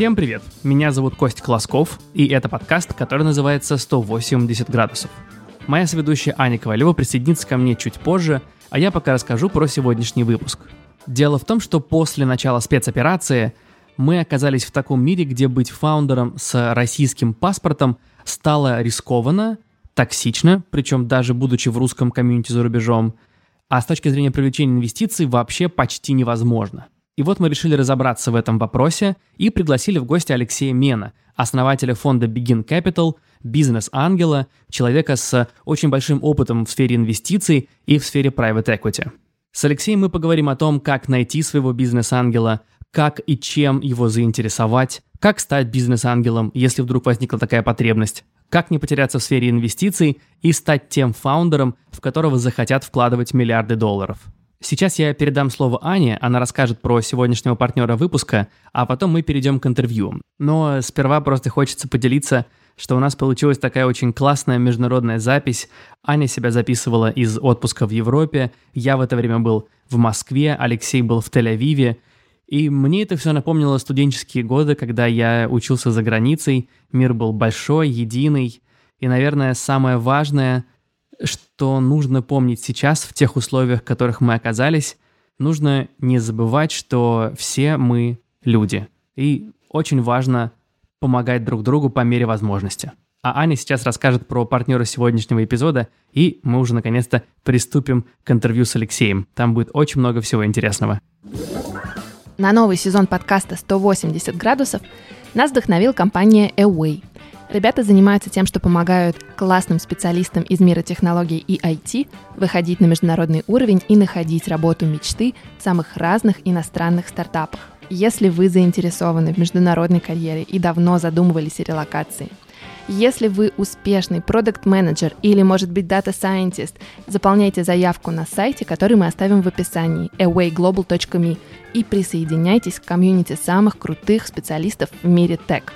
Всем привет! Меня зовут Кость Колосков, и это подкаст, который называется «180 градусов». Моя соведущая Аня Ковалева присоединится ко мне чуть позже, а я пока расскажу про сегодняшний выпуск. Дело в том, что после начала спецоперации мы оказались в таком мире, где быть фаундером с российским паспортом стало рискованно, токсично, причем даже будучи в русском комьюнити за рубежом, а с точки зрения привлечения инвестиций вообще почти невозможно. И вот мы решили разобраться в этом вопросе и пригласили в гости Алексея Мена, основателя фонда Begin Capital, бизнес-ангела, человека с очень большим опытом в сфере инвестиций и в сфере private equity. С Алексеем мы поговорим о том, как найти своего бизнес-ангела, как и чем его заинтересовать, как стать бизнес-ангелом, если вдруг возникла такая потребность, как не потеряться в сфере инвестиций и стать тем фаундером, в которого захотят вкладывать миллиарды долларов. Сейчас я передам слово Ане, она расскажет про сегодняшнего партнера выпуска, а потом мы перейдем к интервью. Но сперва просто хочется поделиться, что у нас получилась такая очень классная международная запись. Аня себя записывала из отпуска в Европе, я в это время был в Москве, Алексей был в Тель-Авиве, и мне это все напомнило студенческие годы, когда я учился за границей, мир был большой, единый, и, наверное, самое важное, что нужно помнить сейчас в тех условиях, в которых мы оказались, нужно не забывать, что все мы люди. И очень важно помогать друг другу по мере возможности. А Аня сейчас расскажет про партнера сегодняшнего эпизода, и мы уже наконец-то приступим к интервью с Алексеем. Там будет очень много всего интересного. На новый сезон подкаста «180 градусов» нас вдохновил компания Away. Ребята занимаются тем, что помогают классным специалистам из мира технологий и IT выходить на международный уровень и находить работу мечты в самых разных иностранных стартапах. Если вы заинтересованы в международной карьере и давно задумывались о релокации – если вы успешный продукт-менеджер или, может быть, дата-сайентист, заполняйте заявку на сайте, который мы оставим в описании awayglobal.me и присоединяйтесь к комьюнити самых крутых специалистов в мире tech.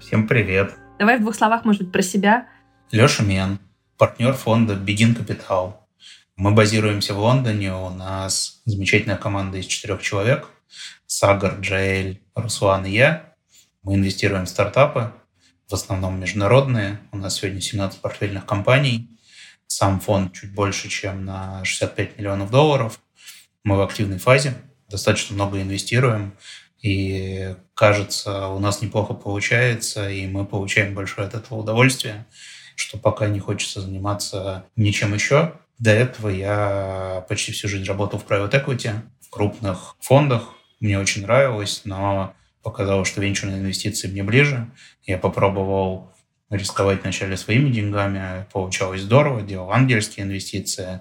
Всем привет. Давай в двух словах, может быть, про себя. Леша Мен, партнер фонда Begin Capital. Мы базируемся в Лондоне, у нас замечательная команда из четырех человек. Сагар, Джаэль, Руслан и я. Мы инвестируем в стартапы, в основном международные. У нас сегодня 17 портфельных компаний. Сам фонд чуть больше, чем на 65 миллионов долларов. Мы в активной фазе, достаточно много инвестируем. И кажется, у нас неплохо получается, и мы получаем большое от этого удовольствие, что пока не хочется заниматься ничем еще. До этого я почти всю жизнь работал в private equity, в крупных фондах. Мне очень нравилось, но показалось, что венчурные инвестиции мне ближе. Я попробовал рисковать вначале своими деньгами, получалось здорово, делал ангельские инвестиции.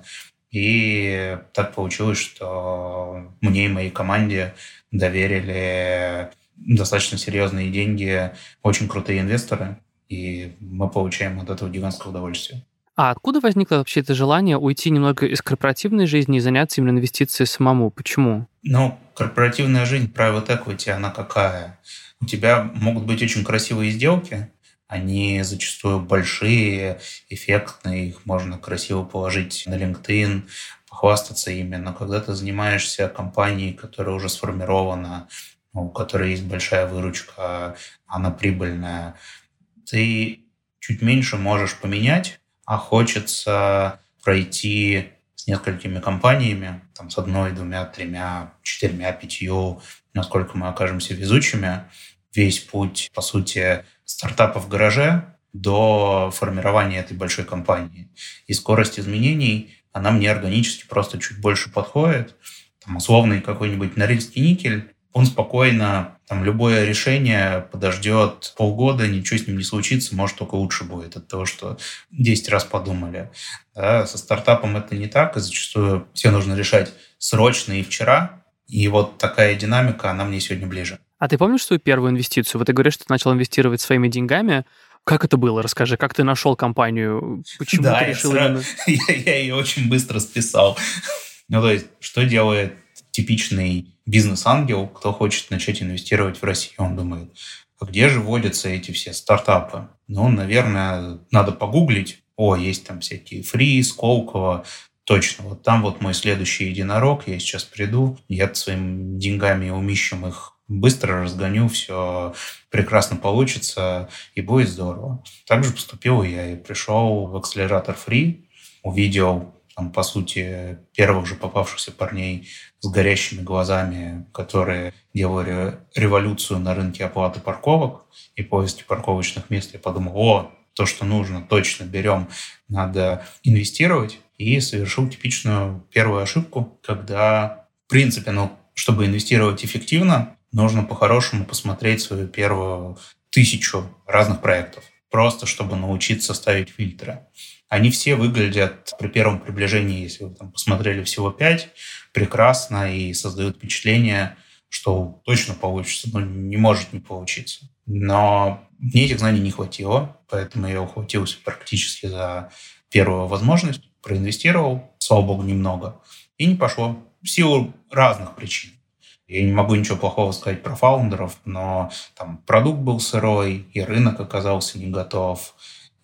И так получилось, что мне и моей команде доверили достаточно серьезные деньги, очень крутые инвесторы, и мы получаем от этого гигантское удовольствие. А откуда возникло вообще это желание уйти немного из корпоративной жизни и заняться именно инвестицией самому? Почему? Ну, корпоративная жизнь, private equity, она какая? У тебя могут быть очень красивые сделки, они зачастую большие, эффектные, их можно красиво положить на LinkedIn, похвастаться ими. Но когда ты занимаешься компанией, которая уже сформирована, у которой есть большая выручка, она прибыльная, ты чуть меньше можешь поменять, а хочется пройти с несколькими компаниями, там, с одной, двумя, тремя, четырьмя, пятью, насколько мы окажемся везучими, весь путь, по сути, стартапа в гараже до формирования этой большой компании. И скорость изменений, она мне органически просто чуть больше подходит. Там, условный какой-нибудь норильский никель, он спокойно, там, любое решение подождет полгода, ничего с ним не случится, может, только лучше будет от того, что 10 раз подумали. Да, со стартапом это не так, и зачастую все нужно решать срочно и вчера, и вот такая динамика, она мне сегодня ближе. А ты помнишь свою первую инвестицию? Вот ты говоришь, что ты начал инвестировать своими деньгами. Как это было? Расскажи, как ты нашел компанию? Почему да, ты решил я, именно... я, я ее очень быстро списал. Ну, то есть, что делает типичный бизнес-ангел, кто хочет начать инвестировать в Россию. Он думает, а где же вводятся эти все стартапы? Ну, наверное, надо погуглить. О, есть там всякие Фри, Сколково, точно, вот там вот мой следующий единорог, я сейчас приду, я своими деньгами умищем их быстро разгоню, все прекрасно получится и будет здорово. Также поступил я и пришел в акселератор Free, увидел там, по сути, первых же попавшихся парней с горящими глазами, которые делали революцию на рынке оплаты парковок и поиски парковочных мест. Я подумал, о, то, что нужно, точно берем, надо инвестировать. И совершил типичную первую ошибку, когда, в принципе, ну, чтобы инвестировать эффективно, нужно по-хорошему посмотреть свою первую тысячу разных проектов, просто чтобы научиться ставить фильтры. Они все выглядят при первом приближении, если вы там посмотрели всего пять, прекрасно и создают впечатление, что точно получится, но не может не получиться. Но мне этих знаний не хватило, поэтому я ухватился практически за первую возможность, проинвестировал, слава богу, немного, и не пошло. В силу разных причин. Я не могу ничего плохого сказать про фаундеров, но там продукт был сырой, и рынок оказался не готов,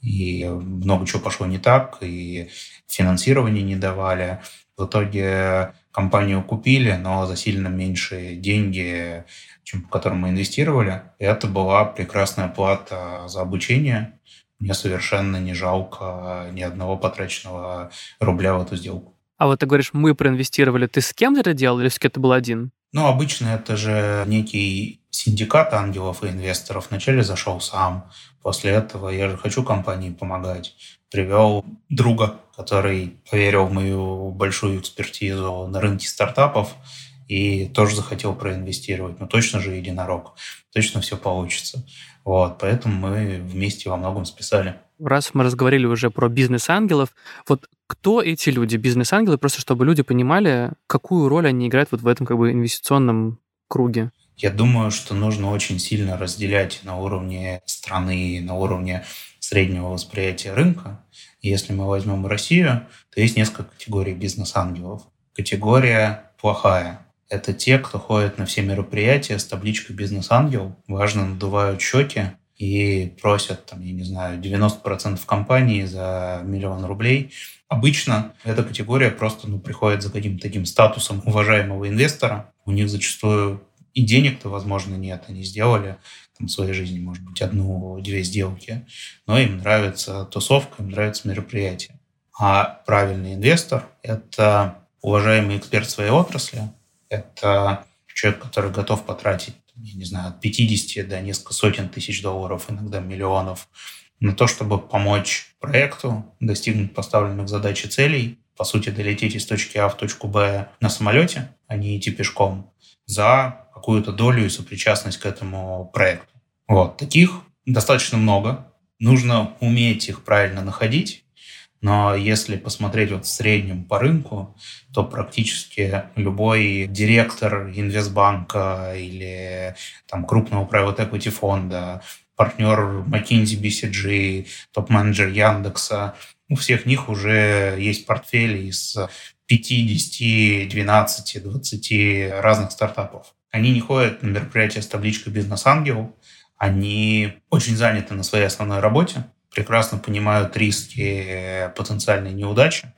и много чего пошло не так, и финансирование не давали. В итоге компанию купили, но за сильно меньшие деньги, чем по которым мы инвестировали. И это была прекрасная плата за обучение. Мне совершенно не жалко ни одного потраченного рубля в эту сделку. А вот ты говоришь, мы проинвестировали. Ты с кем это делал или все-таки это был один? Ну, обычно это же некий синдикат ангелов и инвесторов. Вначале зашел сам. После этого я же хочу компании помогать. Привел друга, который поверил в мою большую экспертизу на рынке стартапов и тоже захотел проинвестировать. Ну, точно же единорог. Точно все получится. Вот, поэтому мы вместе во многом списали. Раз мы разговаривали уже про бизнес-ангелов, вот кто эти люди, бизнес-ангелы, просто чтобы люди понимали, какую роль они играют вот в этом как бы инвестиционном круге? Я думаю, что нужно очень сильно разделять на уровне страны, на уровне среднего восприятия рынка. Если мы возьмем Россию, то есть несколько категорий бизнес-ангелов. Категория плохая. Это те, кто ходит на все мероприятия с табличкой «Бизнес-ангел», важно надувают щеки и просят, там, я не знаю, 90% компании за миллион рублей. Обычно эта категория просто ну, приходит за каким-то таким статусом уважаемого инвестора. У них зачастую и денег-то, возможно, нет. Они сделали там, в своей жизни, может быть, одну-две сделки, но им нравится тусовка, им нравится мероприятие. А правильный инвестор – это уважаемый эксперт своей отрасли, это человек, который готов потратить, я не знаю, от 50 до несколько сотен тысяч долларов, иногда миллионов, на то, чтобы помочь проекту достигнуть поставленных задач и целей, по сути, долететь из точки А в точку Б на самолете, а не идти пешком, за какую-то долю и сопричастность к этому проекту. Вот. Таких достаточно много. Нужно уметь их правильно находить. Но если посмотреть вот в среднем по рынку, то практически любой директор инвестбанка или там, крупного private equity фонда, партнер McKinsey, BCG, топ-менеджер Яндекса, у всех них уже есть портфели из 50, 12, 20 разных стартапов. Они не ходят на мероприятия с табличкой «Бизнес-ангел», они очень заняты на своей основной работе, прекрасно понимают риски потенциальной неудачи,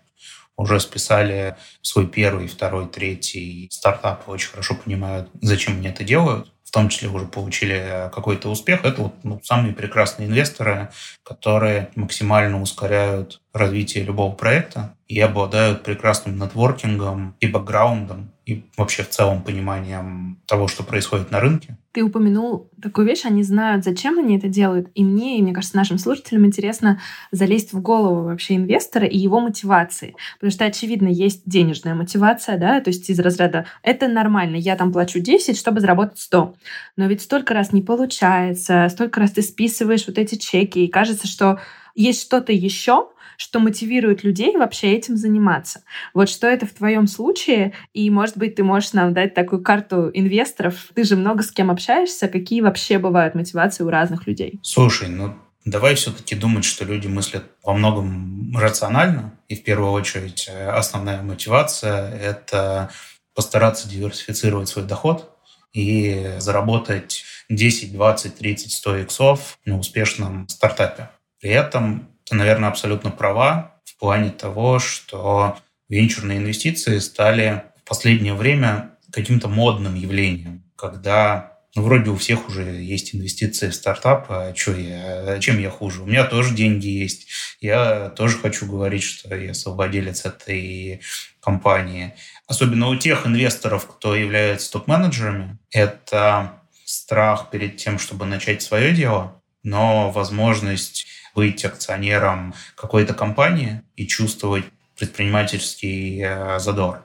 уже списали свой первый, второй, третий стартап, очень хорошо понимают, зачем они это делают, в том числе уже получили какой-то успех. Это вот ну, самые прекрасные инвесторы, которые максимально ускоряют развитие любого проекта и обладают прекрасным нетворкингом и бэкграундом, и вообще в целом пониманием того, что происходит на рынке. Ты упомянул такую вещь, они знают, зачем они это делают. И мне, и мне кажется, нашим слушателям интересно залезть в голову вообще инвестора и его мотивации. Потому что, очевидно, есть денежная мотивация, да, то есть из разряда «это нормально, я там плачу 10, чтобы заработать 100». Но ведь столько раз не получается, столько раз ты списываешь вот эти чеки, и кажется, что есть что-то еще, что мотивирует людей вообще этим заниматься. Вот что это в твоем случае, и, может быть, ты можешь нам дать такую карту инвесторов. Ты же много с кем общаешься, какие вообще бывают мотивации у разных людей? Слушай, ну Давай все-таки думать, что люди мыслят во многом рационально, и в первую очередь э, основная мотивация – это постараться диверсифицировать свой доход и заработать 10, 20, 30, 100 иксов на успешном стартапе. При этом ты, наверное, абсолютно права в плане того, что Венчурные инвестиции стали в последнее время каким-то модным явлением, когда ну, вроде у всех уже есть инвестиции в стартап, а что я, чем я хуже? У меня тоже деньги есть. Я тоже хочу говорить, что я совладелец этой компании. Особенно у тех инвесторов, кто является топ-менеджерами, это страх перед тем, чтобы начать свое дело, но возможность быть акционером какой-то компании и чувствовать предпринимательский э, задор.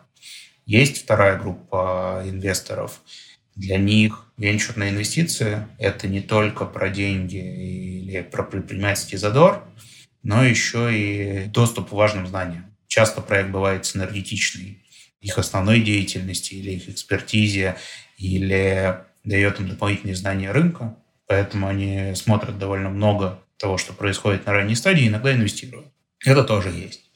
Есть вторая группа инвесторов. Для них венчурные инвестиции – это не только про деньги или про предпринимательский задор, но еще и доступ к важным знаниям. Часто проект бывает синергетичный их основной деятельности или их экспертизе, или дает им дополнительные знания рынка. Поэтому они смотрят довольно много того, что происходит на ранней стадии, иногда инвестируют. Это тоже есть.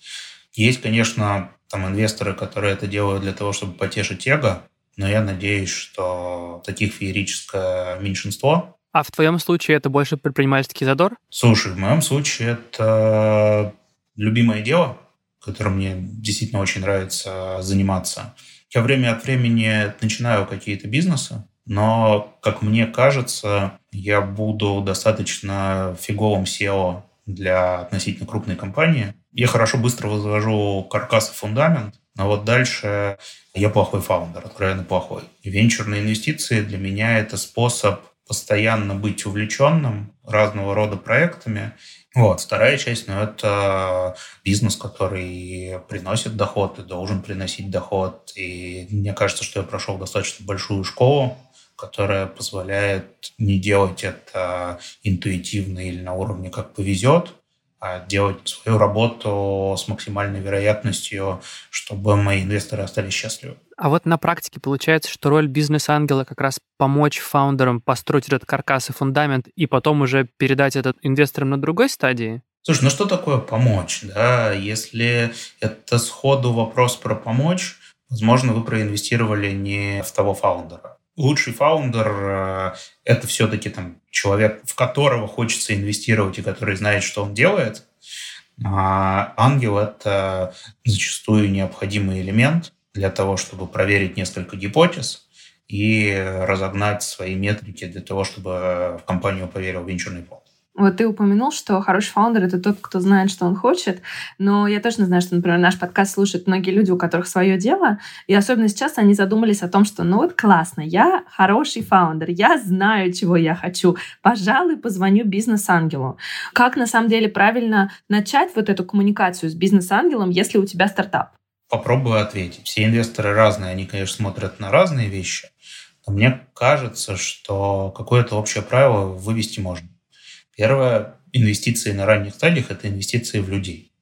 Есть, конечно, там инвесторы, которые это делают для того, чтобы потешить эго, но я надеюсь, что таких феерическое меньшинство. А в твоем случае это больше предпринимательский задор? Слушай, в моем случае это любимое дело, которым мне действительно очень нравится заниматься. Я время от времени начинаю какие-то бизнесы, но, как мне кажется, я буду достаточно фиговым SEO для относительно крупной компании. Я хорошо быстро возвожу каркас и фундамент, но вот дальше я плохой фаундер, откровенно плохой. Венчурные инвестиции для меня это способ постоянно быть увлеченным разного рода проектами. Вот. Вторая часть, ну, это бизнес, который приносит доход и должен приносить доход. И мне кажется, что я прошел достаточно большую школу которая позволяет не делать это интуитивно или на уровне как повезет, а делать свою работу с максимальной вероятностью, чтобы мои инвесторы остались счастливы. А вот на практике получается, что роль бизнес-ангела как раз помочь фаундерам построить этот каркас и фундамент, и потом уже передать этот инвесторам на другой стадии? Слушай, ну что такое помочь? Да? Если это сходу вопрос про помочь, возможно, вы проинвестировали не в того фаундера лучший фаундер э, – это все-таки там человек, в которого хочется инвестировать и который знает, что он делает. А ангел – это зачастую необходимый элемент для того, чтобы проверить несколько гипотез и разогнать свои метрики для того, чтобы в компанию поверил венчурный фонд. Вот ты упомянул, что хороший фаундер — это тот, кто знает, что он хочет. Но я точно знаю, что, например, наш подкаст слушают многие люди, у которых свое дело. И особенно сейчас они задумались о том, что ну вот классно, я хороший фаундер, я знаю, чего я хочу. Пожалуй, позвоню бизнес-ангелу. Как на самом деле правильно начать вот эту коммуникацию с бизнес-ангелом, если у тебя стартап? Попробую ответить. Все инвесторы разные, они, конечно, смотрят на разные вещи. Но мне кажется, что какое-то общее правило вывести можно. Первое, инвестиции на ранних стадиях – это инвестиции в людей.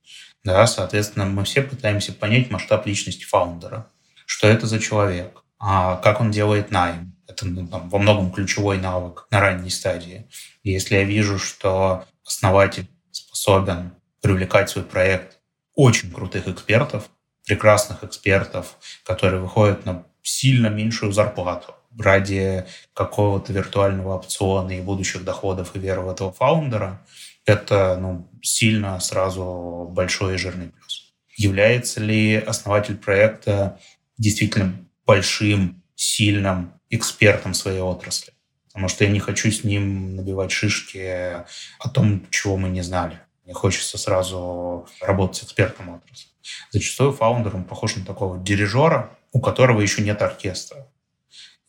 Да, соответственно, мы все пытаемся понять масштаб личности фаундера. Что это за человек? А как он делает найм? Это ну, там, во многом ключевой навык на ранней стадии. И если я вижу, что основатель способен привлекать в свой проект очень крутых экспертов, прекрасных экспертов, которые выходят на сильно меньшую зарплату, ради какого-то виртуального опциона и будущих доходов и веры в этого фаундера, это ну, сильно сразу большой и жирный плюс. Является ли основатель проекта действительно большим, сильным экспертом своей отрасли? Потому что я не хочу с ним набивать шишки о том, чего мы не знали. Мне хочется сразу работать с экспертом отрасли. Зачастую фаундер он похож на такого дирижера, у которого еще нет оркестра.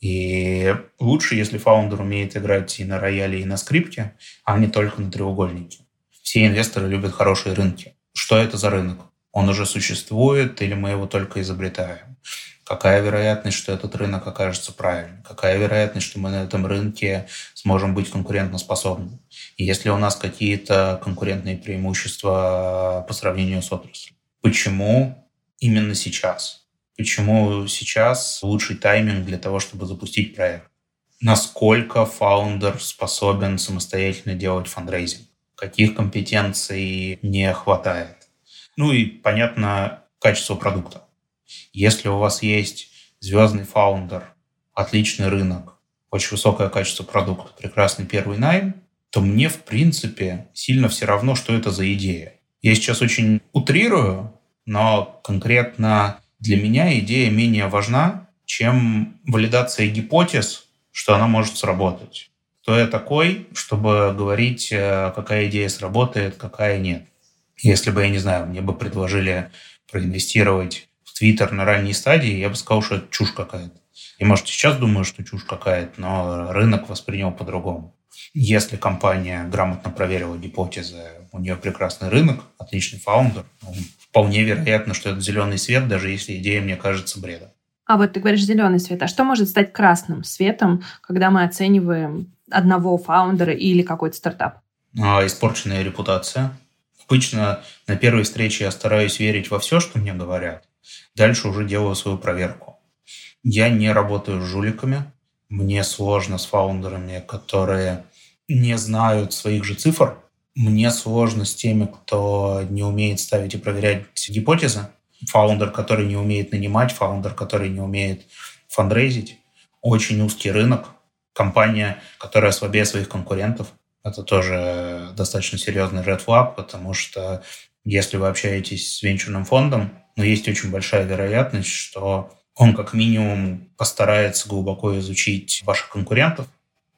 И лучше, если фаундер умеет играть и на рояле, и на скрипке, а не только на треугольнике. Все инвесторы любят хорошие рынки. Что это за рынок? Он уже существует или мы его только изобретаем? Какая вероятность, что этот рынок окажется правильным? Какая вероятность, что мы на этом рынке сможем быть конкурентоспособными? И если у нас какие-то конкурентные преимущества по сравнению с отраслью? Почему именно сейчас? Почему сейчас лучший тайминг для того, чтобы запустить проект? Насколько фаундер способен самостоятельно делать фандрейзинг? Каких компетенций не хватает? Ну и, понятно, качество продукта. Если у вас есть звездный фаундер, отличный рынок, очень высокое качество продукта, прекрасный первый найм, то мне, в принципе, сильно все равно, что это за идея. Я сейчас очень утрирую, но конкретно для меня идея менее важна, чем валидация гипотез, что она может сработать. Кто я такой, чтобы говорить, э, какая идея сработает, какая нет. Если бы, я не знаю, мне бы предложили проинвестировать в Твиттер на ранней стадии, я бы сказал, что это чушь какая-то. И, может, сейчас думаю, что чушь какая-то, но рынок воспринял по-другому. Если компания грамотно проверила гипотезы, у нее прекрасный рынок, отличный фаундер, ну, вполне вероятно, что это зеленый свет, даже если идея мне кажется бредом. А вот ты говоришь зеленый свет. А что может стать красным светом, когда мы оцениваем одного фаундера или какой-то стартап? А, испорченная репутация. Обычно на первой встрече я стараюсь верить во все, что мне говорят. Дальше уже делаю свою проверку. Я не работаю с жуликами. Мне сложно с фаундерами, которые не знают своих же цифр. Мне сложно с теми, кто не умеет ставить и проверять гипотезы. Фаундер, который не умеет нанимать, фаундер, который не умеет фандрейзить. Очень узкий рынок. Компания, которая слабее своих конкурентов. Это тоже достаточно серьезный red flag, потому что если вы общаетесь с венчурным фондом, но ну, есть очень большая вероятность, что он как минимум постарается глубоко изучить ваших конкурентов,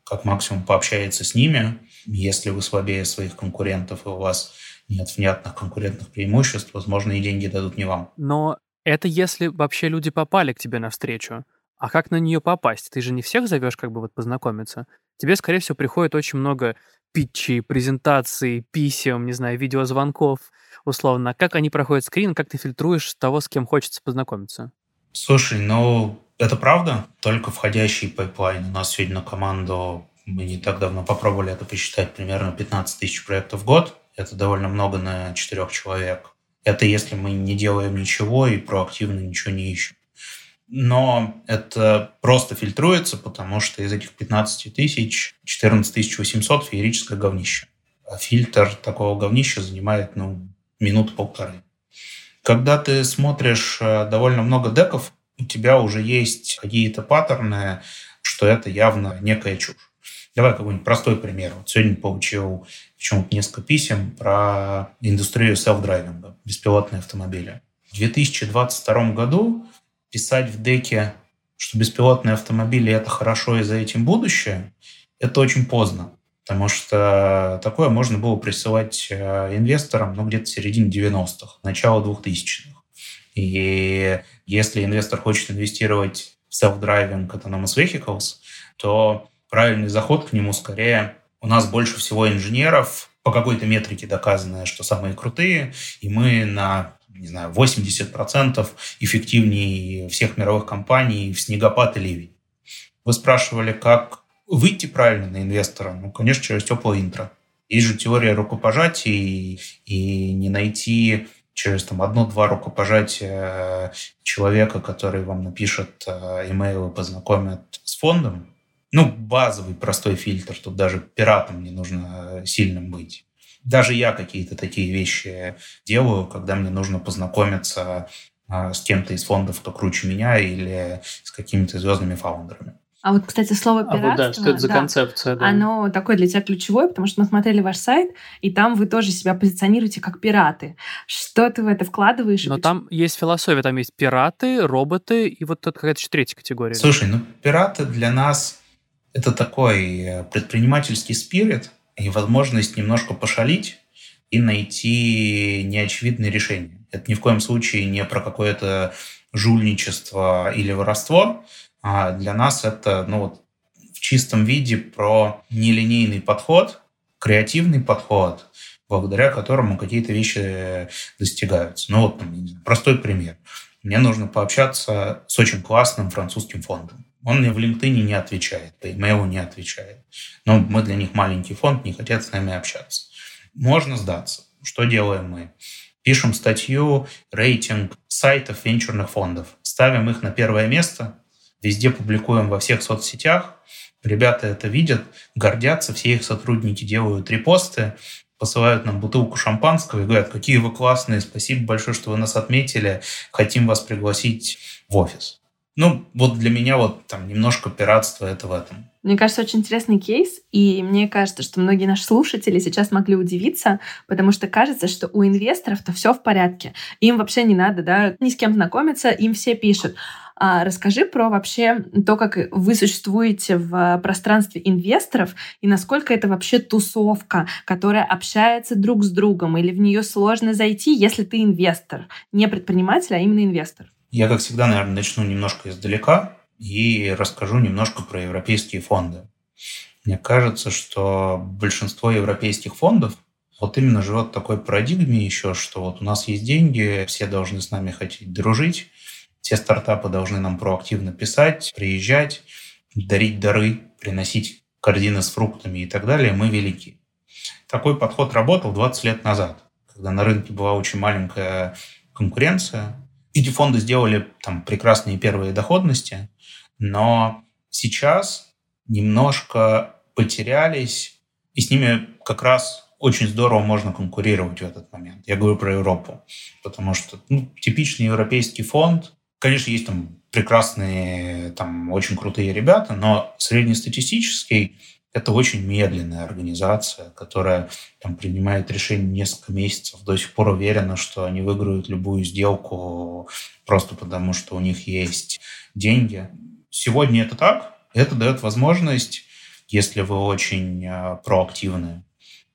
как максимум пообщается с ними. Если вы слабее своих конкурентов и у вас нет внятных конкурентных преимуществ, возможно, и деньги дадут не вам. Но это если вообще люди попали к тебе навстречу. А как на нее попасть? Ты же не всех зовешь как бы вот познакомиться. Тебе, скорее всего, приходит очень много питчей, презентаций, писем, не знаю, видеозвонков, условно. Как они проходят screen, как ты фильтруешь того, с кем хочется познакомиться? Слушай, ну, это правда. Только входящий пайплайн. У нас сегодня на команду, мы не так давно попробовали это посчитать, примерно 15 тысяч проектов в год. Это довольно много на четырех человек. Это если мы не делаем ничего и проактивно ничего не ищем. Но это просто фильтруется, потому что из этих 15 тысяч 14 800 феерическое говнище. А фильтр такого говнища занимает ну, минут полторы. Когда ты смотришь э, довольно много деков, у тебя уже есть какие-то паттерны, что это явно некая чушь. Давай какой-нибудь простой пример. Вот сегодня получил почему-то несколько писем про индустрию селф-драйвинга, беспилотные автомобили. В 2022 году писать в деке, что беспилотные автомобили – это хорошо и за этим будущее, это очень поздно. Потому что такое можно было присылать э, инвесторам ну, где-то в середине 90-х, начало 2000-х. И если инвестор хочет инвестировать в self-driving autonomous vehicles, то правильный заход к нему скорее у нас больше всего инженеров, по какой-то метрике доказанное, что самые крутые, и мы на не знаю, 80% эффективнее всех мировых компаний в снегопад и ливень. Вы спрашивали, как выйти правильно на инвестора? Ну, конечно, через теплое интро. Есть же теория рукопожатий, и не найти через там одно-два рукопожатия человека, который вам напишет имейл э, и познакомит с фондом. Ну, базовый простой фильтр. Тут даже пиратом не нужно э, сильным быть. Даже я какие-то такие вещи делаю, когда мне нужно познакомиться э, с кем-то из фондов, кто круче меня, или с какими-то звездными фаундерами. А вот, кстати, слово пиратство... А вот да, что это за да, концепция? Да. Оно такое для тебя ключевое, потому что мы смотрели ваш сайт, и там вы тоже себя позиционируете как пираты. Что ты в это вкладываешь? Но там есть философия, там есть пираты, роботы, и вот тут какая-то еще третья категория. Слушай, ну пираты для нас это такой э, предпринимательский спирит и возможность немножко пошалить и найти неочевидные решения. Это ни в коем случае не про какое-то жульничество или воровство, а для нас это ну, вот, в чистом виде про нелинейный подход, креативный подход, благодаря которому какие-то вещи достигаются. Ну вот простой пример. Мне нужно пообщаться с очень классным французским фондом. Он мне в LinkedIn не отвечает, по имейлу не отвечает. Но мы для них маленький фонд, не хотят с нами общаться. Можно сдаться. Что делаем мы? Пишем статью, рейтинг сайтов венчурных фондов. Ставим их на первое место, Везде публикуем во всех соцсетях. Ребята это видят, гордятся, все их сотрудники делают репосты, посылают нам бутылку шампанского и говорят, какие вы классные, спасибо большое, что вы нас отметили, хотим вас пригласить в офис. Ну, вот для меня вот там немножко пиратство это в этом. Мне кажется, очень интересный кейс, и мне кажется, что многие наши слушатели сейчас могли удивиться, потому что кажется, что у инвесторов-то все в порядке. Им вообще не надо, да, ни с кем знакомиться, им все пишут. А расскажи про вообще то, как вы существуете в пространстве инвесторов и насколько это вообще тусовка, которая общается друг с другом, или в нее сложно зайти, если ты инвестор, не предприниматель, а именно инвестор. Я, как всегда, наверное, начну немножко издалека и расскажу немножко про европейские фонды. Мне кажется, что большинство европейских фондов вот именно живет в такой парадигме еще, что вот у нас есть деньги, все должны с нами хотеть дружить, все стартапы должны нам проактивно писать, приезжать, дарить дары, приносить корзины с фруктами и так далее. Мы велики. Такой подход работал 20 лет назад, когда на рынке была очень маленькая конкуренция, эти фонды сделали там прекрасные первые доходности, но сейчас немножко потерялись, и с ними как раз очень здорово можно конкурировать в этот момент. Я говорю про Европу, потому что ну, типичный европейский фонд, конечно, есть там прекрасные, там очень крутые ребята, но среднестатистический это очень медленная организация, которая там, принимает решение несколько месяцев, до сих пор уверена, что они выиграют любую сделку просто потому, что у них есть деньги. Сегодня это так. Это дает возможность, если вы очень а, проактивны,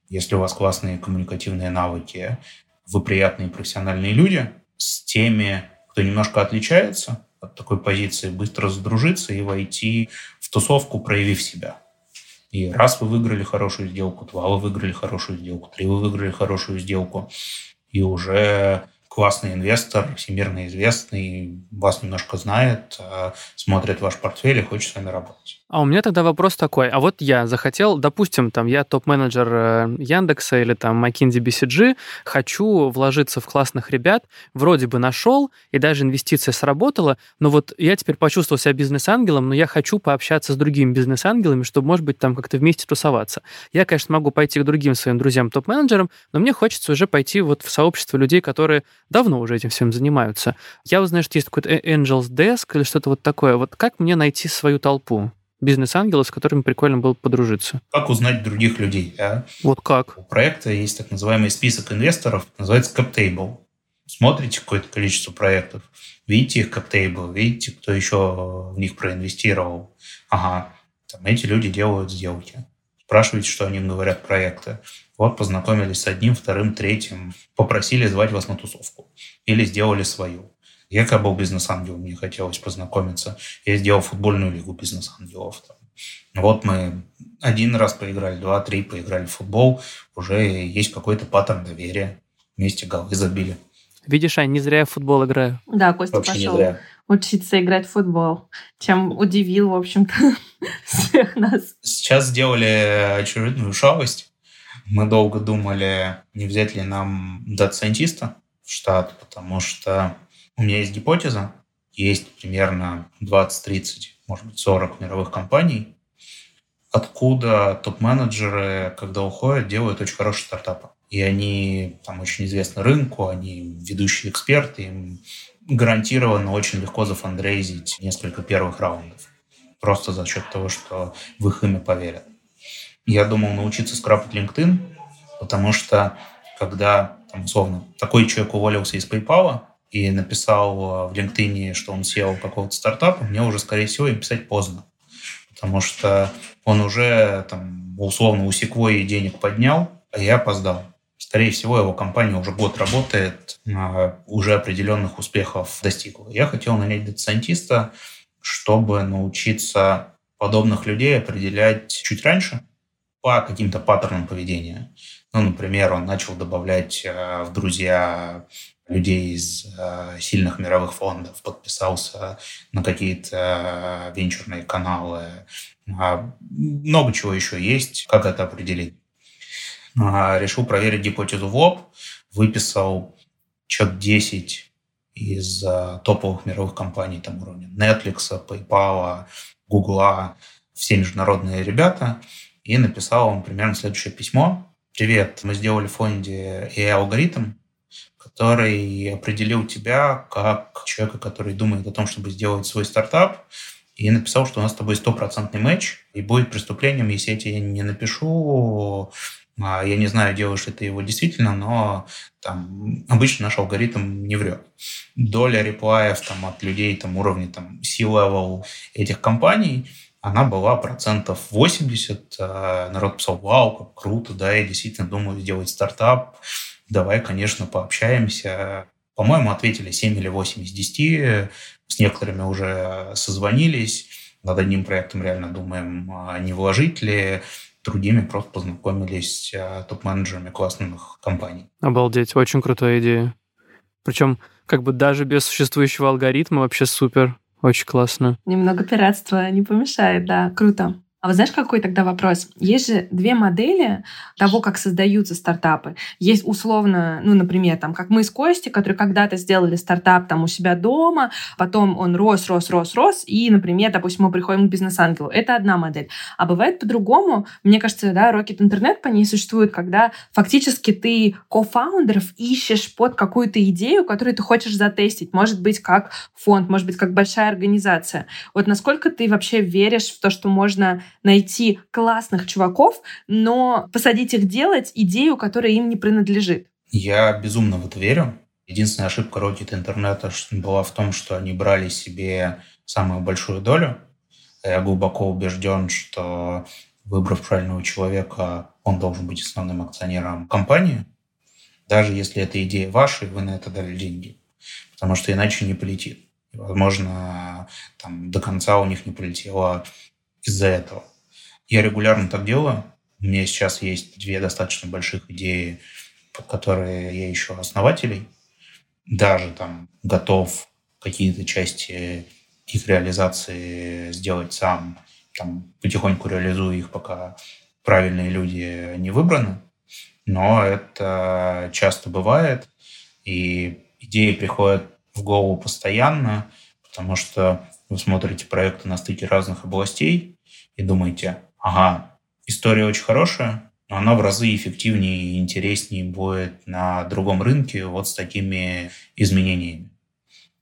если у вас классные коммуникативные навыки, вы приятные профессиональные люди, с теми, кто немножко отличается от такой позиции, быстро задружиться и войти в тусовку, проявив себя. И раз вы выиграли хорошую сделку, два вы выиграли хорошую сделку, три вы выиграли хорошую сделку, и уже классный инвестор, всемирно известный, вас немножко знает, а, смотрит ваш портфель и хочет с вами работать. А у меня тогда вопрос такой. А вот я захотел, допустим, там я топ-менеджер э, Яндекса или там McKinsey BCG, хочу вложиться в классных ребят, вроде бы нашел, и даже инвестиция сработала, но вот я теперь почувствовал себя бизнес-ангелом, но я хочу пообщаться с другими бизнес-ангелами, чтобы, может быть, там как-то вместе тусоваться. Я, конечно, могу пойти к другим своим друзьям топ-менеджерам, но мне хочется уже пойти вот в сообщество людей, которые давно уже этим всем занимаются. Я узнаю, что есть какой-то Angels Desk или что-то вот такое. Вот как мне найти свою толпу? Бизнес-ангелы, с которыми прикольно было подружиться. Как узнать других людей? А? Вот как? У проекта есть так называемый список инвесторов, называется CapTable. Смотрите какое-то количество проектов, видите их CapTable, видите, кто еще в них проинвестировал. Ага, там эти люди делают сделки. Спрашивайте, что они говорят проекты. Вот познакомились с одним, вторым, третьим, попросили звать вас на тусовку. Или сделали свою. Я как был бизнес-ангелом, мне хотелось познакомиться. Я сделал футбольную лигу бизнес-ангелов. Вот мы один раз поиграли, два, три поиграли в футбол. Уже есть какой-то паттерн доверия. Вместе голы забили. Видишь, Ань, не зря я в футбол играю. Да, Костя Вообще пошел учиться играть в футбол, чем удивил, в общем-то, всех нас. Сейчас сделали очередную шалость. Мы долго думали, не взять ли нам дата-сайентиста в штат, потому что у меня есть гипотеза, есть примерно 20-30, может быть, 40 мировых компаний, откуда топ-менеджеры, когда уходят, делают очень хорошие стартапы. И они там очень известны рынку, они ведущие эксперты, им гарантированно очень легко зафандрейзить несколько первых раундов. Просто за счет того, что в их имя поверят. Я думал научиться скрапать LinkedIn, потому что когда, там, условно, такой человек уволился из PayPal, и написал в LinkedIn, что он сел какого-то стартапа, мне уже, скорее всего, им писать поздно. Потому что он уже, там, условно, у Секвои денег поднял, а я опоздал. Скорее всего, его компания уже год работает, а уже определенных успехов достигла. Я хотел нанять дата-сайентиста, чтобы научиться подобных людей определять чуть раньше по каким-то паттернам поведения. Ну, например, он начал добавлять э, в друзья людей из э, сильных мировых фондов, подписался на какие-то э, венчурные каналы. Э, много чего еще есть, как это определить. Э, решил проверить гипотезу в лоб, выписал человек 10 из э, топовых мировых компаний там уровня Netflix, PayPal, Google, все международные ребята, и написал вам примерно следующее письмо. Привет, мы сделали в фонде AI-алгоритм, который определил тебя как человека, который думает о том, чтобы сделать свой стартап, и написал, что у нас с тобой стопроцентный матч, и будет преступлением, если я тебе не напишу, а, я не знаю, делаешь ли ты его действительно, но там, обычно наш алгоритм не врет. Доля реплаев там, от людей там, уровня там, C-level этих компаний, она была процентов 80. А, народ писал, вау, как круто, да, я действительно думаю сделать стартап. Давай, конечно, пообщаемся. По-моему, ответили 7 или 8 из 10. С некоторыми уже созвонились. Над одним проектом реально думаем, а не вложить ли другими просто познакомились а, топ-менеджерами классных компаний. Обалдеть, очень крутая идея. Причем как бы даже без существующего алгоритма вообще супер. Очень классно. Немного пиратства не помешает, да, круто. А вы знаешь, какой тогда вопрос? Есть же две модели того, как создаются стартапы. Есть условно, ну, например, там, как мы с Костей, которые когда-то сделали стартап там у себя дома, потом он рос, рос, рос, рос, и, например, допустим, мы приходим к бизнес-ангелу. Это одна модель. А бывает по-другому. Мне кажется, да, Rocket Internet по ней существует, когда фактически ты кофаундеров ищешь под какую-то идею, которую ты хочешь затестить. Может быть, как фонд, может быть, как большая организация. Вот насколько ты вообще веришь в то, что можно найти классных чуваков, но посадить их делать идею, которая им не принадлежит. Я безумно в это верю. Единственная ошибка Rocket интернета была в том, что они брали себе самую большую долю. Я глубоко убежден, что выбрав правильного человека, он должен быть основным акционером компании, даже если эта идея ваша, и вы на это дали деньги. Потому что иначе не полетит. возможно, там, до конца у них не полетело из-за этого. Я регулярно так делаю. У меня сейчас есть две достаточно больших идеи, под которые я ищу основателей. Даже там готов какие-то части их реализации сделать сам. Там потихоньку реализую их, пока правильные люди не выбраны. Но это часто бывает, и идеи приходят в голову постоянно, потому что вы смотрите проекты на стыке разных областей и думаете, ага, история очень хорошая, но она в разы эффективнее и интереснее будет на другом рынке вот с такими изменениями.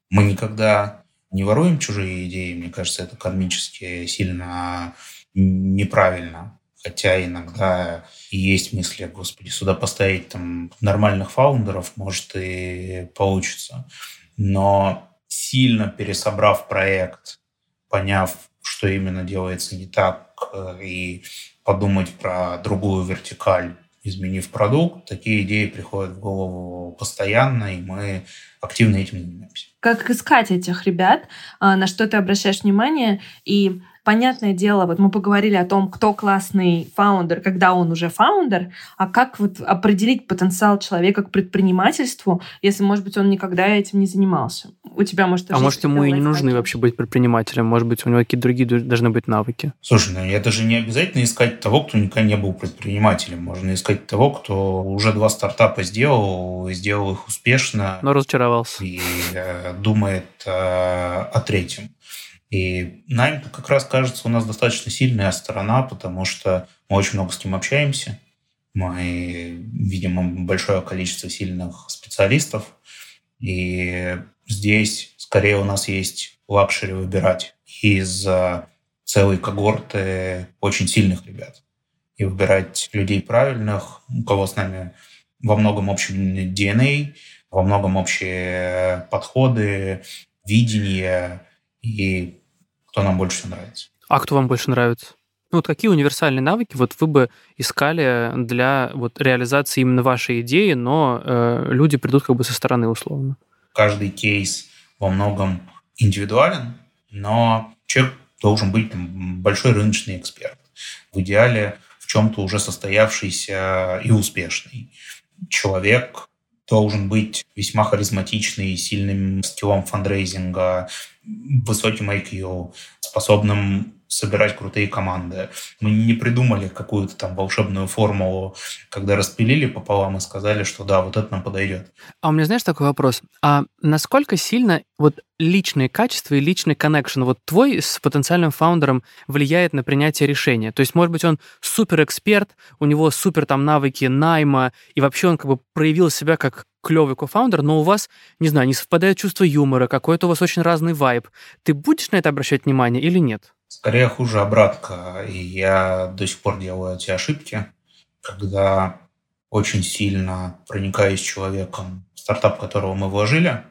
Мы никогда не воруем чужие идеи, мне кажется, это кармически сильно неправильно. Хотя иногда и есть мысли, господи, сюда поставить там нормальных фаундеров, может и получится. Но сильно пересобрав проект, поняв, что именно делается не так, э, и подумать про другую вертикаль, изменив продукт, такие идеи приходят в голову постоянно, и мы активно этим занимаемся. Как искать этих ребят, а, на что ты обращаешь внимание, и понятное дело, вот мы поговорили о том, кто классный фаундер, когда он уже фаундер, а как вот определить потенциал человека к предпринимательству, если, может быть, он никогда этим не занимался? У тебя, может, А может, ему и не нужно вообще быть предпринимателем, может быть, у него какие-то другие должны быть навыки. Слушай, ну это же не обязательно искать того, кто никогда не был предпринимателем. Можно искать того, кто уже два стартапа сделал, сделал их успешно. Но разочаровался. И э, думает э, о третьем. И найм как раз кажется у нас достаточно сильная сторона, потому что мы очень много с ним общаемся. Мы видим большое количество сильных специалистов. И здесь скорее у нас есть luxury выбирать из целой когорты очень сильных ребят. И выбирать людей правильных, у кого с нами во многом общий DNA, во многом общие подходы, видение, и кто нам больше всего нравится. А кто вам больше нравится? Ну, вот какие универсальные навыки вот вы бы искали для вот реализации именно вашей идеи, но э, люди придут как бы со стороны условно? Каждый кейс во многом индивидуален, но человек должен быть там, большой рыночный эксперт. В идеале в чем-то уже состоявшийся и успешный. Человек должен быть весьма харизматичный, сильным скиллом фандрейзинга, высоким IQ, способным собирать крутые команды. Мы не придумали какую-то там волшебную формулу, когда распилили пополам и сказали, что да, вот это нам подойдет. А у меня, знаешь, такой вопрос. А насколько сильно вот личные качества и личный коннекшн вот твой с потенциальным фаундером влияет на принятие решения? То есть, может быть, он супер эксперт, у него супер там навыки найма, и вообще он как бы проявил себя как клевый кофаундер, но у вас, не знаю, не совпадает чувство юмора, какой-то у вас очень разный вайб. Ты будешь на это обращать внимание или нет? Скорее хуже обратка. И я до сих пор делаю эти ошибки, когда очень сильно проникаюсь человеком, стартап которого мы вложили,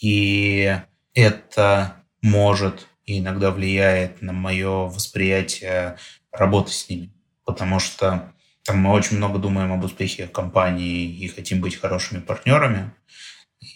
и это может и иногда влияет на мое восприятие работы с ними. Потому что там мы очень много думаем об успехе компании и хотим быть хорошими партнерами.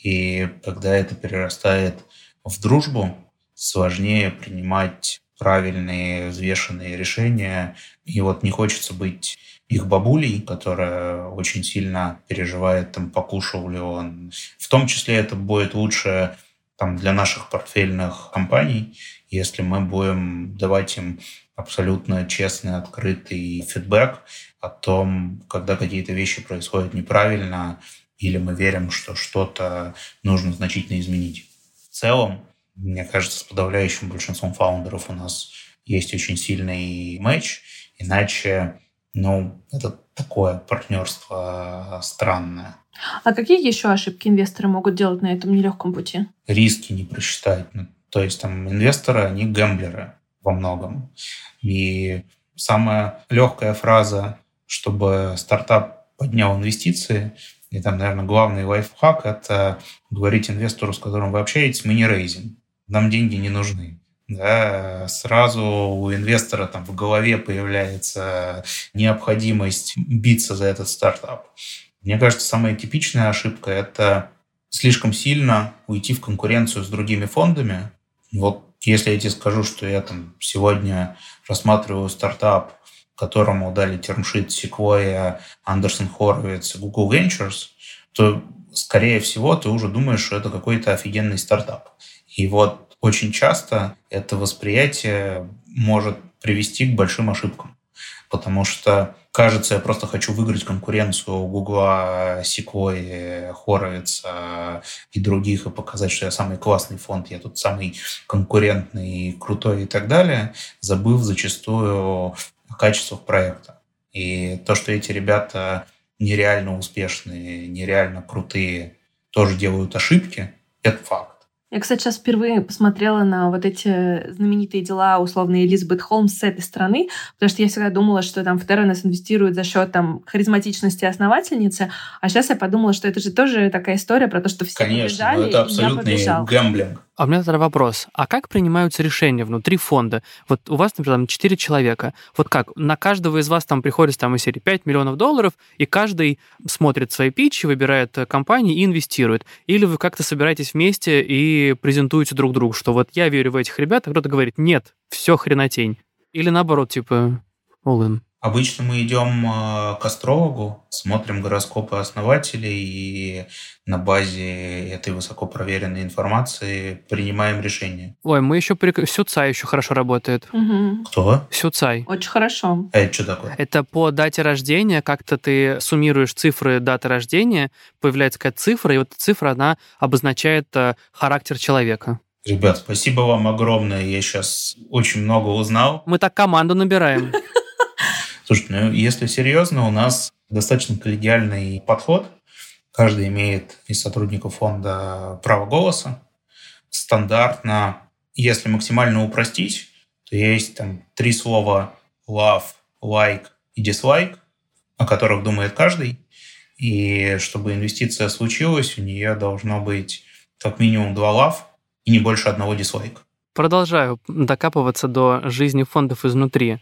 И когда это перерастает в дружбу, сложнее принимать правильные, взвешенные решения. И вот не хочется быть их бабулей, которая очень сильно переживает, там, покушал ли он. В том числе это будет лучше там, для наших портфельных компаний, если мы будем давать им абсолютно честный, открытый фидбэк о том, когда какие-то вещи происходят неправильно, или мы верим, что что-то нужно значительно изменить. В целом, мне кажется, с подавляющим большинством фаундеров у нас есть очень сильный матч, иначе, ну, это такое партнерство странное. А какие еще ошибки инвесторы могут делать на этом нелегком пути? Риски не просчитать. Ну, то есть там инвесторы, они гэмблеры во многом. И самая легкая фраза, чтобы стартап поднял инвестиции, и там, наверное, главный лайфхак – это говорить инвестору, с которым вы общаетесь, мы не рейзим нам деньги не нужны. Да, сразу у инвестора там в голове появляется необходимость биться за этот стартап. Мне кажется, самая типичная ошибка – это слишком сильно уйти в конкуренцию с другими фондами. Вот если я тебе скажу, что я там сегодня рассматриваю стартап, которому дали термшит Sequoia, Андерсон Хоровиц, Google Ventures, то, скорее всего, ты уже думаешь, что это какой-то офигенный стартап. И вот очень часто это восприятие может привести к большим ошибкам. Потому что, кажется, я просто хочу выиграть конкуренцию у Гугла, Sequoia, Хоровица и других и показать, что я самый классный фонд, я тут самый конкурентный, крутой и так далее, забыв зачастую о качествах проекта. И то, что эти ребята нереально успешные, нереально крутые, тоже делают ошибки, это факт. Я, кстати, сейчас впервые посмотрела на вот эти знаменитые дела условно Элизабет Холмс с этой стороны, потому что я всегда думала, что там в Терренес инвестируют за счет там харизматичности основательницы, а сейчас я подумала, что это же тоже такая история про то, что все Конечно, побежали, это абсолютный гэмблинг. А у меня тогда вопрос. А как принимаются решения внутри фонда? Вот у вас, например, там 4 человека. Вот как? На каждого из вас там приходится там из серии 5 миллионов долларов, и каждый смотрит свои питчи, выбирает э, компании и инвестирует. Или вы как-то собираетесь вместе и презентуете друг другу, что вот я верю в этих ребят, а кто-то говорит, нет, все хренотень. Или наоборот, типа, all in. Обычно мы идем э, к астрологу, смотрим гороскопы основателей и на базе этой высоко проверенной информации принимаем решение. Ой, мы еще при... Сюцай еще хорошо работает. Мгм. Кто? Сюцай. Очень хорошо. А это что такое? Это по дате рождения, как-то ты суммируешь цифры даты рождения, появляется какая-то цифра, и вот эта цифра, она обозначает э, характер человека. Ребят, спасибо вам огромное. Я сейчас очень много узнал. Мы так команду набираем. Слушайте, ну если серьезно, у нас достаточно коллегиальный подход. Каждый имеет из сотрудников фонда право голоса. Стандартно, если максимально упростить, то есть там три слова love, like и dislike, о которых думает каждый. И чтобы инвестиция случилась, у нее должно быть как минимум два love и не больше одного дизлайка. Продолжаю докапываться до жизни фондов изнутри.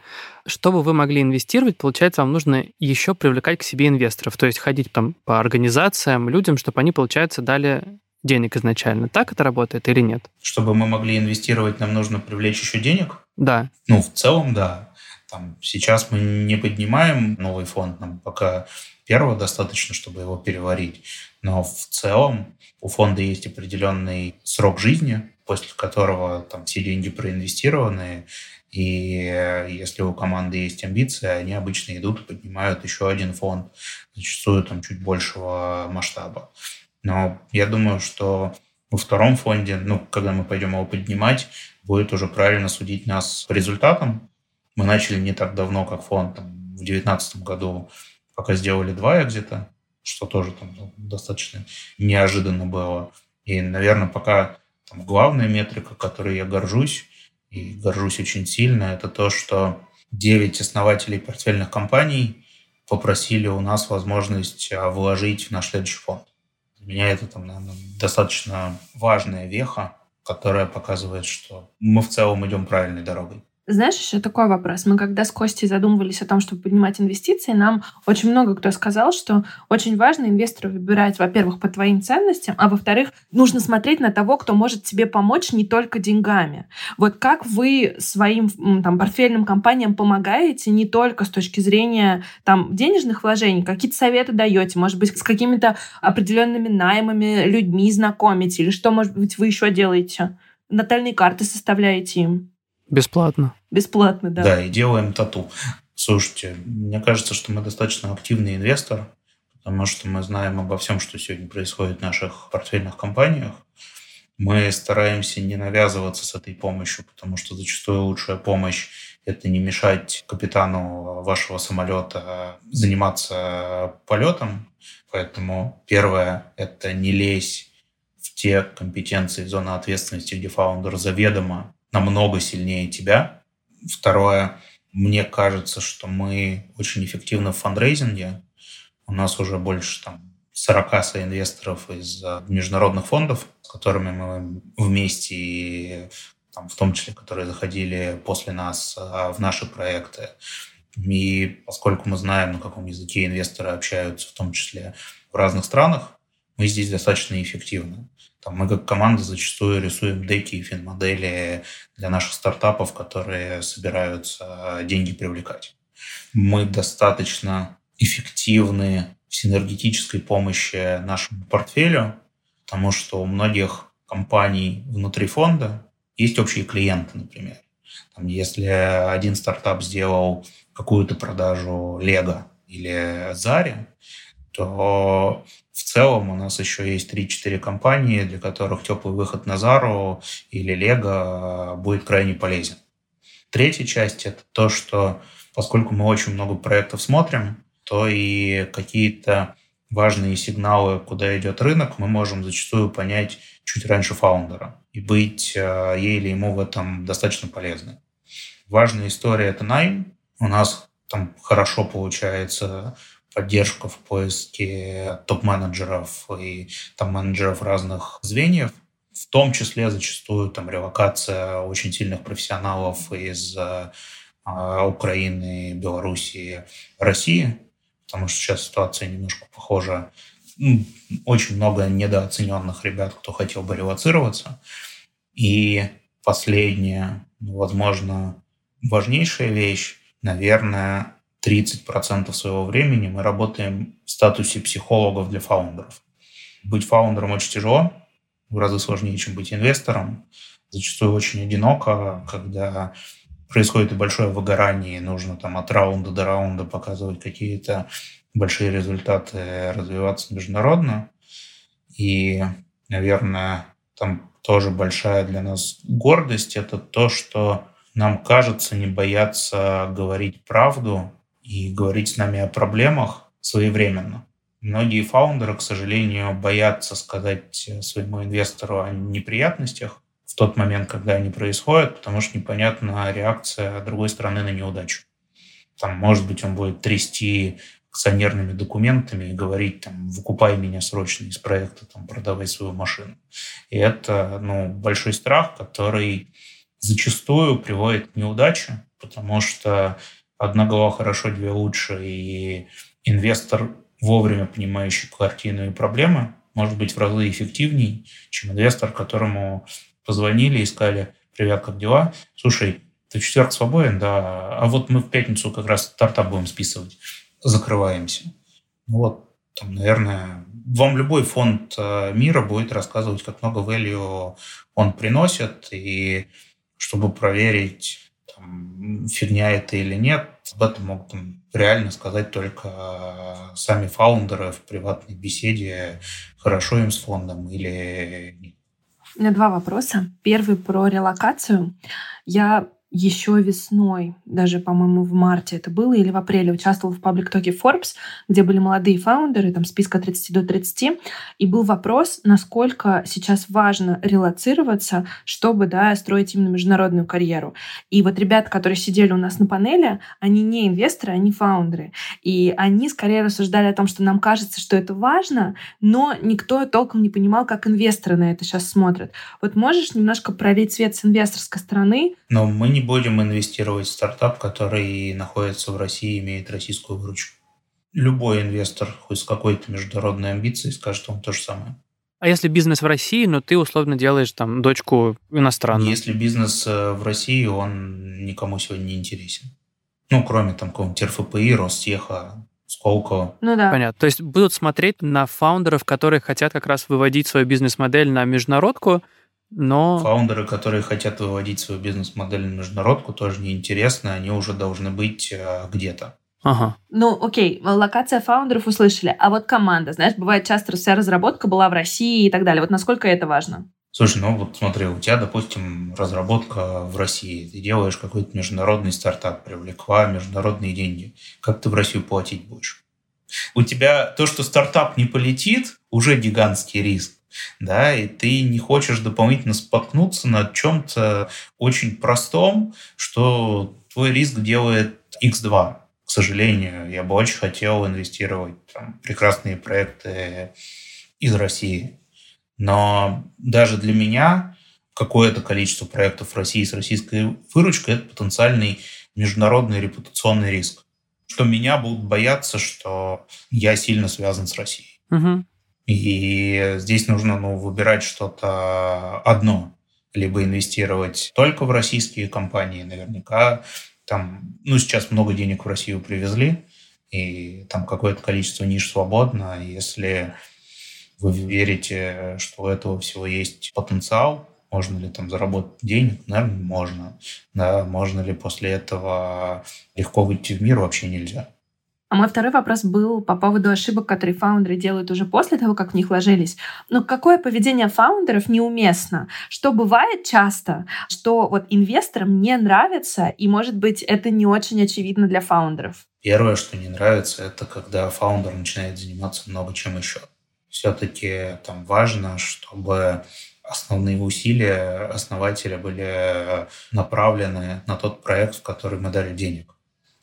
Чтобы вы могли инвестировать, получается, вам нужно еще привлекать к себе инвесторов, то есть ходить там по организациям, людям, чтобы они, получается, дали денег изначально. Так это работает или нет? Чтобы мы могли инвестировать, нам нужно привлечь еще денег. Да. Ну, в целом, да. Там, сейчас мы не поднимаем новый фонд, нам пока первого достаточно, чтобы его переварить. Но в целом у фонда есть определенный срок жизни, после которого там все деньги проинвестированы, и э, если у команды есть амбиции, они обычно идут и поднимают еще один фонд, зачастую там чуть большего масштаба. Но я думаю, что во втором фонде, ну, когда мы пойдем его поднимать, будет уже правильно судить нас по результатам. Мы начали не так давно, как фонд, там, в 2019 году, пока сделали два экзита. что тоже там ну, достаточно неожиданно было. И, наверное, пока там, главная метрика, которой я горжусь, и горжусь очень сильно, это то, что 9 основателей портфельных компаний попросили у нас возможность а, вложить в наш следующий фонд. Для меня это там, наверное, достаточно важная веха, которая показывает, что мы в целом идем правильной дорогой. Знаешь, еще такой вопрос. Мы когда с Костей задумывались о том, чтобы поднимать инвестиции, нам очень много кто сказал, что очень важно инвестору выбирать, во-первых, по твоим ценностям, а во-вторых, нужно смотреть на того, кто может тебе помочь не только деньгами. Вот как вы своим там, портфельным компаниям помогаете не только с точки зрения там, денежных вложений, какие-то советы даете, может быть, с какими-то определенными наймами, людьми знакомите, или что, может быть, вы еще делаете? Натальные карты составляете им? Бесплатно. Бесплатно, да. Да, и делаем тату. Слушайте, мне кажется, что мы достаточно активный инвестор, потому что мы знаем обо всем, что сегодня происходит в наших портфельных компаниях. Мы стараемся не навязываться с этой помощью, потому что зачастую лучшая помощь – это не мешать капитану вашего самолета заниматься полетом. Поэтому первое – это не лезь в те компетенции, зоны ответственности, где фаундер заведомо намного сильнее тебя. Второе, мне кажется, что мы очень эффективны в фандрейзинге. У нас уже больше там 40 соинвесторов из э, международных фондов, с которыми мы вместе, там, в том числе, которые заходили после нас э, в наши проекты. И поскольку мы знаем, на каком языке инвесторы общаются, в том числе в разных странах, мы здесь достаточно эффективны. Там мы как команда зачастую рисуем деки и финмодели для наших стартапов, которые собираются деньги привлекать. Мы достаточно эффективны в синергетической помощи нашему портфелю, потому что у многих компаний внутри фонда есть общие клиенты, например. Там, если один стартап сделал какую-то продажу Лего или Заре, то в целом у нас еще есть 3-4 компании, для которых теплый выход на Зару или Лего будет крайне полезен. Третья часть – это то, что поскольку мы очень много проектов смотрим, то и какие-то важные сигналы, куда идет рынок, мы можем зачастую понять чуть раньше фаундера и быть э, ей или ему в этом достаточно полезны. Важная история – это найм. У нас там хорошо получается поддержку в поиске топ-менеджеров и там менеджеров разных звеньев, в том числе зачастую там релокация очень сильных профессионалов из э, Украины, Белоруссии, России, потому что сейчас ситуация немножко похожа. Очень много недооцененных ребят, кто хотел бы релацироваться. И последняя, ну, возможно, важнейшая вещь, наверное, 30% своего времени мы работаем в статусе психологов для фаундеров. Быть фаундером очень тяжело, в разы сложнее, чем быть инвестором. Зачастую очень одиноко, когда происходит и большое выгорание, и нужно там от раунда до раунда показывать какие-то большие результаты, развиваться международно. И, наверное, там тоже большая для нас гордость – это то, что нам кажется не бояться говорить правду и говорить с нами о проблемах своевременно. Многие фаундеры, к сожалению, боятся сказать своему инвестору о неприятностях в тот момент, когда они происходят, потому что непонятна реакция другой стороны на неудачу. Там, может быть, он будет трясти акционерными документами и говорить, там, выкупай меня срочно из проекта, там, продавай свою машину. И это ну, большой страх, который зачастую приводит к неудаче, потому что одна голова хорошо, две лучше, и инвестор, вовремя понимающий картину и проблемы, может быть в разы эффективней, чем инвестор, которому позвонили и сказали, привет, как дела? Слушай, ты в четверг свободен? Да. А вот мы в пятницу как раз стартап будем списывать. Закрываемся. Ну вот, там, наверное, вам любой фонд э, мира будет рассказывать, как много value он приносит, и чтобы проверить, там, фигня это или нет, об этом могут реально сказать только сами фаундеры в приватной беседе, хорошо им с фондом или нет. У меня два вопроса. Первый про релокацию. Я еще весной, даже, по-моему, в марте это было, или в апреле, участвовал в паблик-токе Forbes, где были молодые фаундеры, там списка 30 до 30, и был вопрос, насколько сейчас важно релацироваться, чтобы, да, строить именно международную карьеру. И вот ребята, которые сидели у нас на панели, они не инвесторы, они фаундеры. И они скорее рассуждали о том, что нам кажется, что это важно, но никто толком не понимал, как инвесторы на это сейчас смотрят. Вот можешь немножко пролить свет с инвесторской стороны? Но мы не будем инвестировать в стартап, который находится в России и имеет российскую выручку. Любой инвестор хоть с какой-то международной амбицией скажет вам то же самое. А если бизнес в России, но ты условно делаешь там дочку иностранную? Если бизнес э, в России, он никому сегодня не интересен. Ну, кроме там какого-нибудь РФПИ, Ростеха, Сколково. Ну да. Понятно. То есть будут смотреть на фаундеров, которые хотят как раз выводить свою бизнес-модель на международку, но... Фаундеры, которые хотят выводить свою бизнес-модель на международку, тоже неинтересны, они уже должны быть э, где-то. Ага. Ну, окей, локация фаундеров услышали, а вот команда, знаешь, бывает часто вся разработка была в России и так далее. Вот насколько это важно? Слушай, ну вот смотри, у тебя, допустим, разработка в России, ты делаешь какой-то международный стартап, привлекла международные деньги. Как ты в Россию платить будешь? У тебя то, что стартап не полетит, уже гигантский риск да, и ты не хочешь дополнительно споткнуться над чем-то очень простом, что твой риск делает x2. К сожалению, я бы очень хотел инвестировать в прекрасные проекты из России. Но даже для меня какое-то количество проектов в России с российской выручкой – это потенциальный международный репутационный риск. Что меня будут бояться, что я сильно связан с Россией. Угу. И здесь нужно ну, выбирать что-то одно. Либо инвестировать только в российские компании, наверняка там, ну, сейчас много денег в Россию привезли, и там какое-то количество ниш свободно. Если вы верите, что у этого всего есть потенциал, можно ли там заработать денег? Наверное, можно. Да, можно ли после этого легко выйти в мир? Вообще нельзя. А мой второй вопрос был по поводу ошибок, которые фаундеры делают уже после того, как в них ложились. Но какое поведение фаундеров неуместно? Что бывает часто, что вот инвесторам не нравится, и, может быть, это не очень очевидно для фаундеров? Первое, что не нравится, это когда фаундер начинает заниматься много чем еще. Все-таки там важно, чтобы основные усилия основателя были направлены на тот проект, в который мы дали денег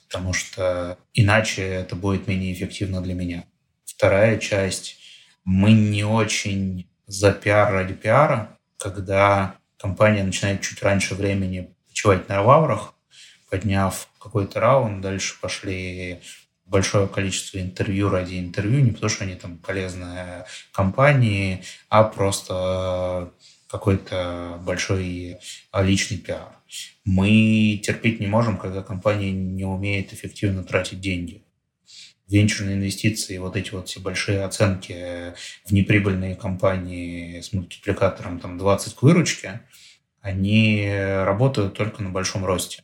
потому что иначе это будет менее эффективно для меня. Вторая часть. Мы не очень за пиар ради пиара, когда компания начинает чуть раньше времени почивать на лаврах, подняв какой-то раунд, дальше пошли большое количество интервью ради интервью, не потому что они там полезные компании, а просто какой-то большой личный пиар. Мы терпеть не можем, когда компания не умеет эффективно тратить деньги. Венчурные инвестиции, вот эти вот все большие оценки в неприбыльные компании с мультипликатором там 20 к выручке, они работают только на большом росте.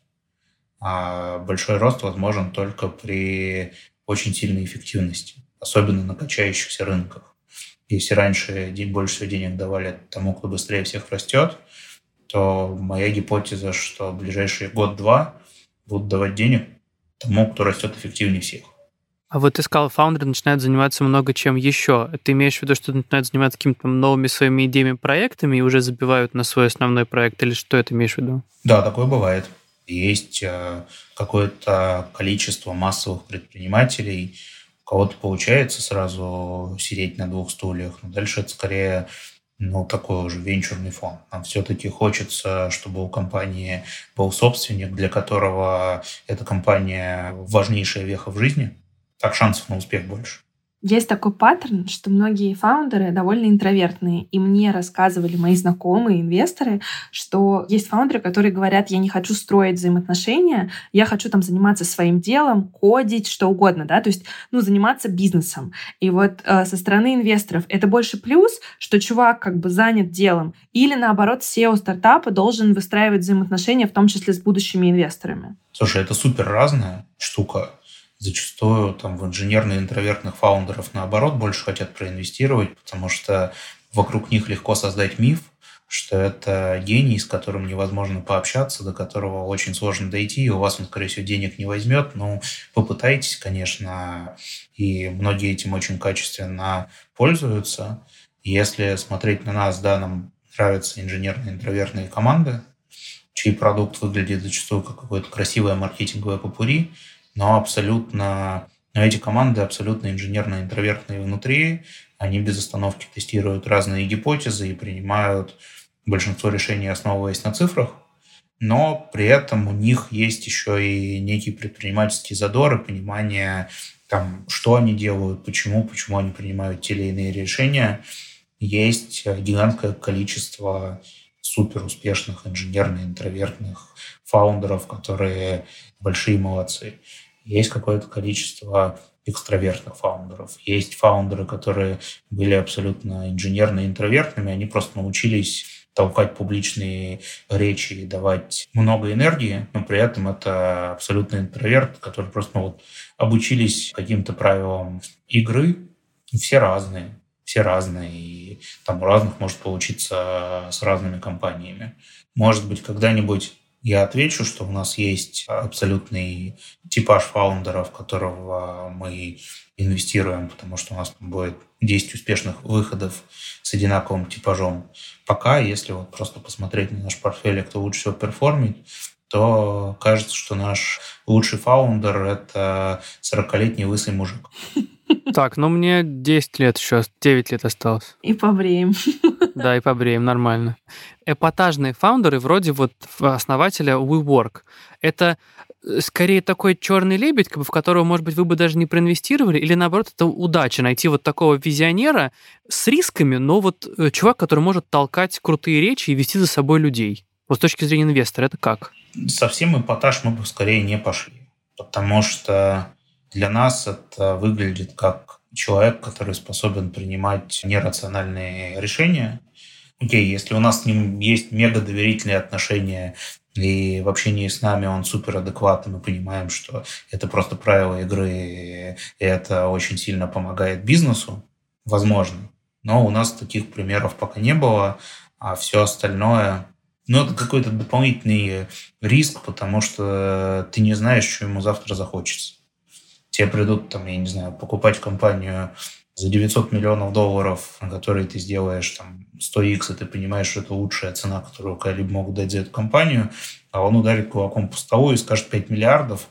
А большой рост возможен только при очень сильной эффективности, особенно на качающихся рынках. Если раньше больше всего денег давали тому, кто быстрее всех растет, то моя гипотеза, что в ближайшие год-два будут давать денег тому, кто растет эффективнее всех. А вот ты сказал, фаундеры начинают заниматься много чем еще. Ты имеешь в виду, что начинают заниматься какими-то новыми своими идеями, проектами и уже забивают на свой основной проект? Или что это имеешь в виду? Да, такое бывает. Есть э, какое-то количество массовых предпринимателей, у кого-то получается сразу сидеть на двух стульях, но дальше это скорее ну, такой уже венчурный фонд. Нам все-таки хочется, чтобы у компании был собственник, для которого эта компания важнейшая веха в жизни. Так шансов на успех больше. Есть такой паттерн, что многие фаундеры довольно интровертные. И мне рассказывали мои знакомые инвесторы, что есть фаундеры, которые говорят, я не хочу строить взаимоотношения, я хочу там заниматься своим делом, кодить, что угодно, да, то есть, ну, заниматься бизнесом. И вот э, со стороны инвесторов это больше плюс, что чувак как бы занят делом, или наоборот, SEO стартапа должен выстраивать взаимоотношения, в том числе с будущими инвесторами. Слушай, это супер разная штука зачастую там в инженерно-интровертных фаундеров наоборот больше хотят проинвестировать, потому что вокруг них легко создать миф, что это гений, с которым невозможно пообщаться, до которого очень сложно дойти, и у вас он, скорее всего, денег не возьмет. Ну, попытайтесь, конечно, и многие этим очень качественно пользуются. Если смотреть на нас, да, нам нравятся инженерные интровертные команды, чей продукт выглядит зачастую как какое-то красивое маркетинговое попури, но абсолютно но эти команды абсолютно инженерно-интровертные внутри, они без остановки тестируют разные гипотезы и принимают большинство решений, основываясь на цифрах, но при этом у них есть еще и некий предпринимательский задор и понимание, там, что они делают, почему, почему они принимают те или иные решения. Есть гигантское количество супер успешных инженерно-интровертных фаундеров, которые большие молодцы. Есть какое-то количество экстравертных фаундеров. Есть фаундеры, которые были абсолютно инженерно-интровертными, они просто научились толкать публичные речи и давать много энергии, но при этом это абсолютно интроверт, который просто ну, вот, обучились каким-то правилам игры. Все разные, все разные, и там у разных может получиться с разными компаниями. Может быть, когда-нибудь я отвечу, что у нас есть абсолютный типаж фаундера, в которого мы инвестируем, потому что у нас будет 10 успешных выходов с одинаковым типажом. Пока, если вот просто посмотреть на наш портфель, кто лучше всего perform ит, то кажется, что наш лучший фаундер – это 40-летний лысый мужик. Так, ну мне 10 лет еще, 9 лет осталось. И побреем. Да, и побреем, нормально. Эпатажные фаундеры вроде вот основателя WeWork. Это э, скорее такой черный лебедь, как бы, в которого, может быть, вы бы даже не проинвестировали, или наоборот, это удача найти вот такого визионера с рисками, но вот э, чувак, который может толкать крутые речи и вести за собой людей. Вот с точки зрения инвестора, это как? Совсем эпатаж мы бы скорее не пошли, потому что для нас это выглядит как человек, который способен принимать нерациональные решения. Окей, если у нас с ним есть мега доверительные отношения, и в общении с нами он супер адекватный, мы понимаем, что это просто правила игры, и это очень сильно помогает бизнесу, возможно. Но у нас таких примеров пока не было, а все остальное ну, это какой-то дополнительный риск, потому что ты не знаешь, что ему завтра захочется тебе придут, там, я не знаю, покупать компанию за 900 миллионов долларов, на которые ты сделаешь там 100x, и ты понимаешь, что это лучшая цена, которую когда-либо могут дать за эту компанию, а он ударит кулаком по столу и скажет 5 миллиардов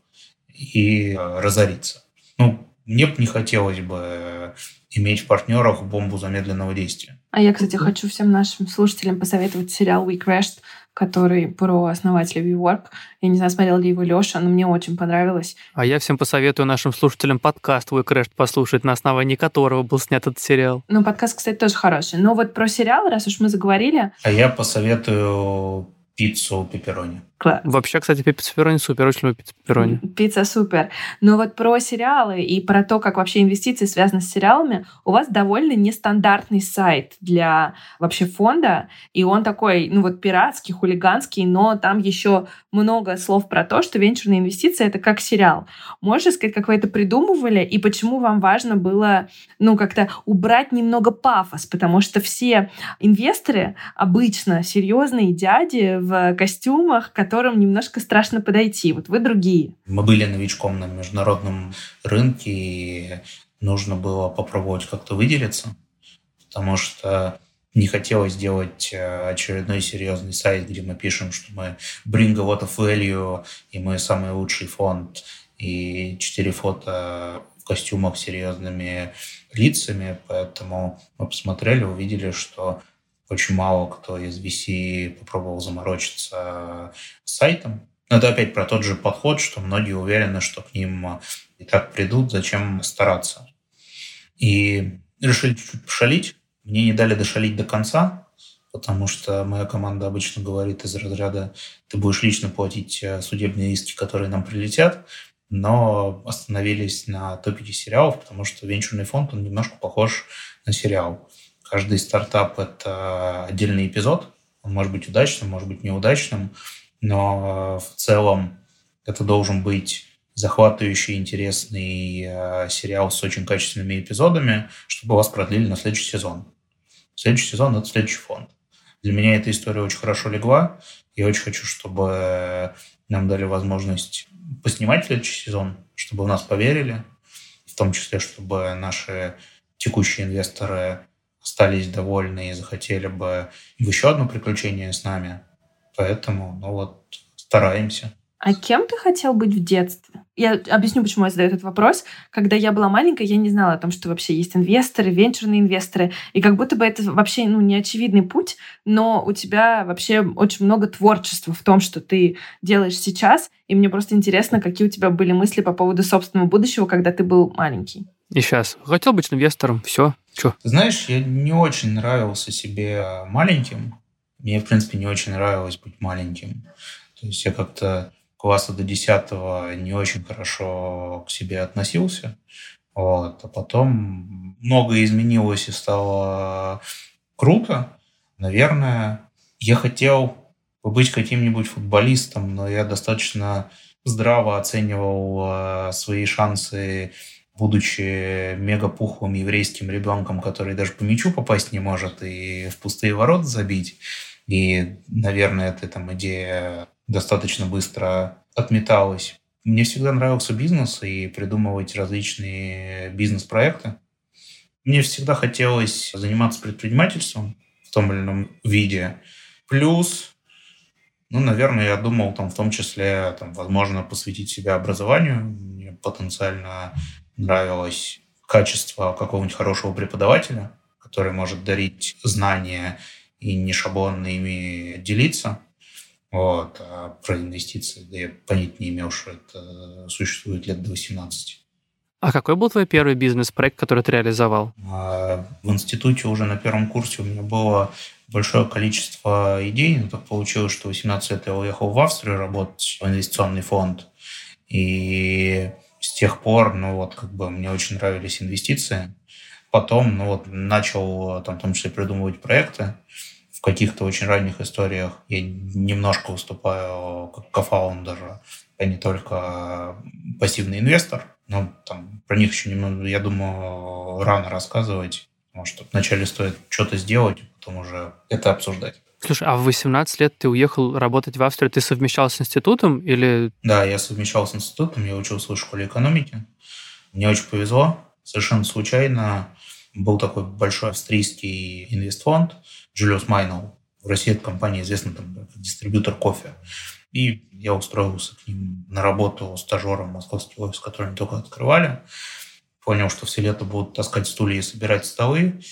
и э, разорится. Ну, мне бы не хотелось бы иметь в партнерах бомбу замедленного действия. А я, кстати, хочу всем нашим слушателям посоветовать сериал We Crashed который про основателя WeWork. Я не знаю, смотрел ли его Леша, но мне очень понравилось. А я всем посоветую нашим слушателям подкаст We Crashed послушать, на основании которого был снят этот сериал. Ну, подкаст, кстати, тоже хороший. Но вот про сериал, раз уж мы заговорили... А я посоветую пиццу пепперони. Класс. Вообще, кстати, пицца пепперони супер, очень люблю пиццу пепперони. Пицца супер. Но вот про сериалы и про то, как вообще инвестиции связаны с сериалами, у вас довольно нестандартный сайт для вообще фонда, и он такой, ну вот пиратский, хулиганский, но там еще много слов про то, что венчурные инвестиции — это как сериал. Можешь сказать, как вы это придумывали, и почему вам важно было, ну, как-то убрать немного пафос, потому что все инвесторы обычно серьезные дяди в костюмах, которым немножко страшно подойти. Вот вы другие. Мы были новичком на международном рынке, и нужно было попробовать как-то выделиться, потому что не хотелось делать э, очередной серьезный сайт, где мы пишем, что мы bring a lot of value, и мы самый лучший фонд, и четыре фото в костюмах с серьезными лицами, поэтому мы посмотрели, увидели, что очень мало кто из VC попробовал заморочиться сайтом. Но это опять про тот же подход, что многие уверены, что к ним и так придут, зачем стараться. И решили чуть-чуть пошалить. Мне не дали дошалить до конца, потому что моя команда обычно говорит из разряда «ты будешь лично платить э, судебные иски, которые нам прилетят», но остановились на топике сериалов, потому что венчурный фонд, он немножко похож на сериал. Каждый стартап – это отдельный эпизод. Он может быть удачным, может быть неудачным, но в целом это должен быть захватывающий, интересный э, сериал с очень качественными эпизодами, чтобы вас продлили на следующий сезон. Следующий сезон – это следующий фонд. Для меня эта история очень хорошо легла. Я очень хочу, чтобы нам дали возможность поснимать следующий сезон, чтобы в нас поверили, в том числе, чтобы наши текущие инвесторы остались довольны и захотели бы в еще одно приключение с нами. Поэтому, ну вот, стараемся. А кем ты хотел быть в детстве? Я объясню, почему я задаю этот вопрос. Когда я была маленькая, я не знала о том, что вообще есть инвесторы, венчурные инвесторы. И как будто бы это вообще ну, не очевидный путь, но у тебя вообще очень много творчества в том, что ты делаешь сейчас. И мне просто интересно, какие у тебя были мысли по поводу собственного будущего, когда ты был маленький. И сейчас. Хотел быть инвестором, все. Че? Знаешь, я не очень нравился себе маленьким. Мне, в принципе, не очень нравилось быть маленьким. То есть я как-то класса до 10 не очень хорошо к себе относился. Вот. А потом многое изменилось и стало круто. Наверное, я хотел быть каким-нибудь футболистом, но я достаточно здраво оценивал э, свои шансы, будучи мегапухлым еврейским ребенком, который даже по мячу попасть не может и в пустые ворота забить. И, наверное, эта там идея достаточно быстро отметалась. Мне всегда нравился бизнес и придумывать различные бизнес-проекты. Мне всегда хотелось заниматься предпринимательством в том или ином виде. Плюс, ну, наверное, я думал там в том числе, там, возможно, посвятить себя образованию. Мне потенциально нравилось качество какого-нибудь хорошего преподавателя, который может дарить знания и не шаблонно ими делиться. Вот. А про инвестиции, да я понять не имел, что это существует лет до 18. А какой был твой первый бизнес-проект, который ты реализовал? А, в институте уже на первом курсе у меня было большое количество идей, но так получилось, что в 18 лет я уехал в Австрию работать в инвестиционный фонд. И с тех пор, ну вот, как бы мне очень нравились инвестиции. Потом, ну вот, начал там, в том числе придумывать проекты каких-то очень ранних историях я немножко выступаю как кофаундер, а не только пассивный инвестор. Но там про них еще немного, я думаю, рано рассказывать, потому что вначале стоит что-то сделать, потом уже это обсуждать. Слушай, а в 18 лет ты уехал работать в Австрию, ты совмещал с институтом или... Да, я совмещал с институтом, я учился в школе экономики. Мне очень повезло, совершенно случайно был такой большой австрийский инвестфонд, Julius Майнл. В России эта компания известна там, как дистрибьютор кофе. И я устроился к ним на работу стажером в московский офис, который они только открывали. Понял, что все лето будут таскать стулья и собирать столы.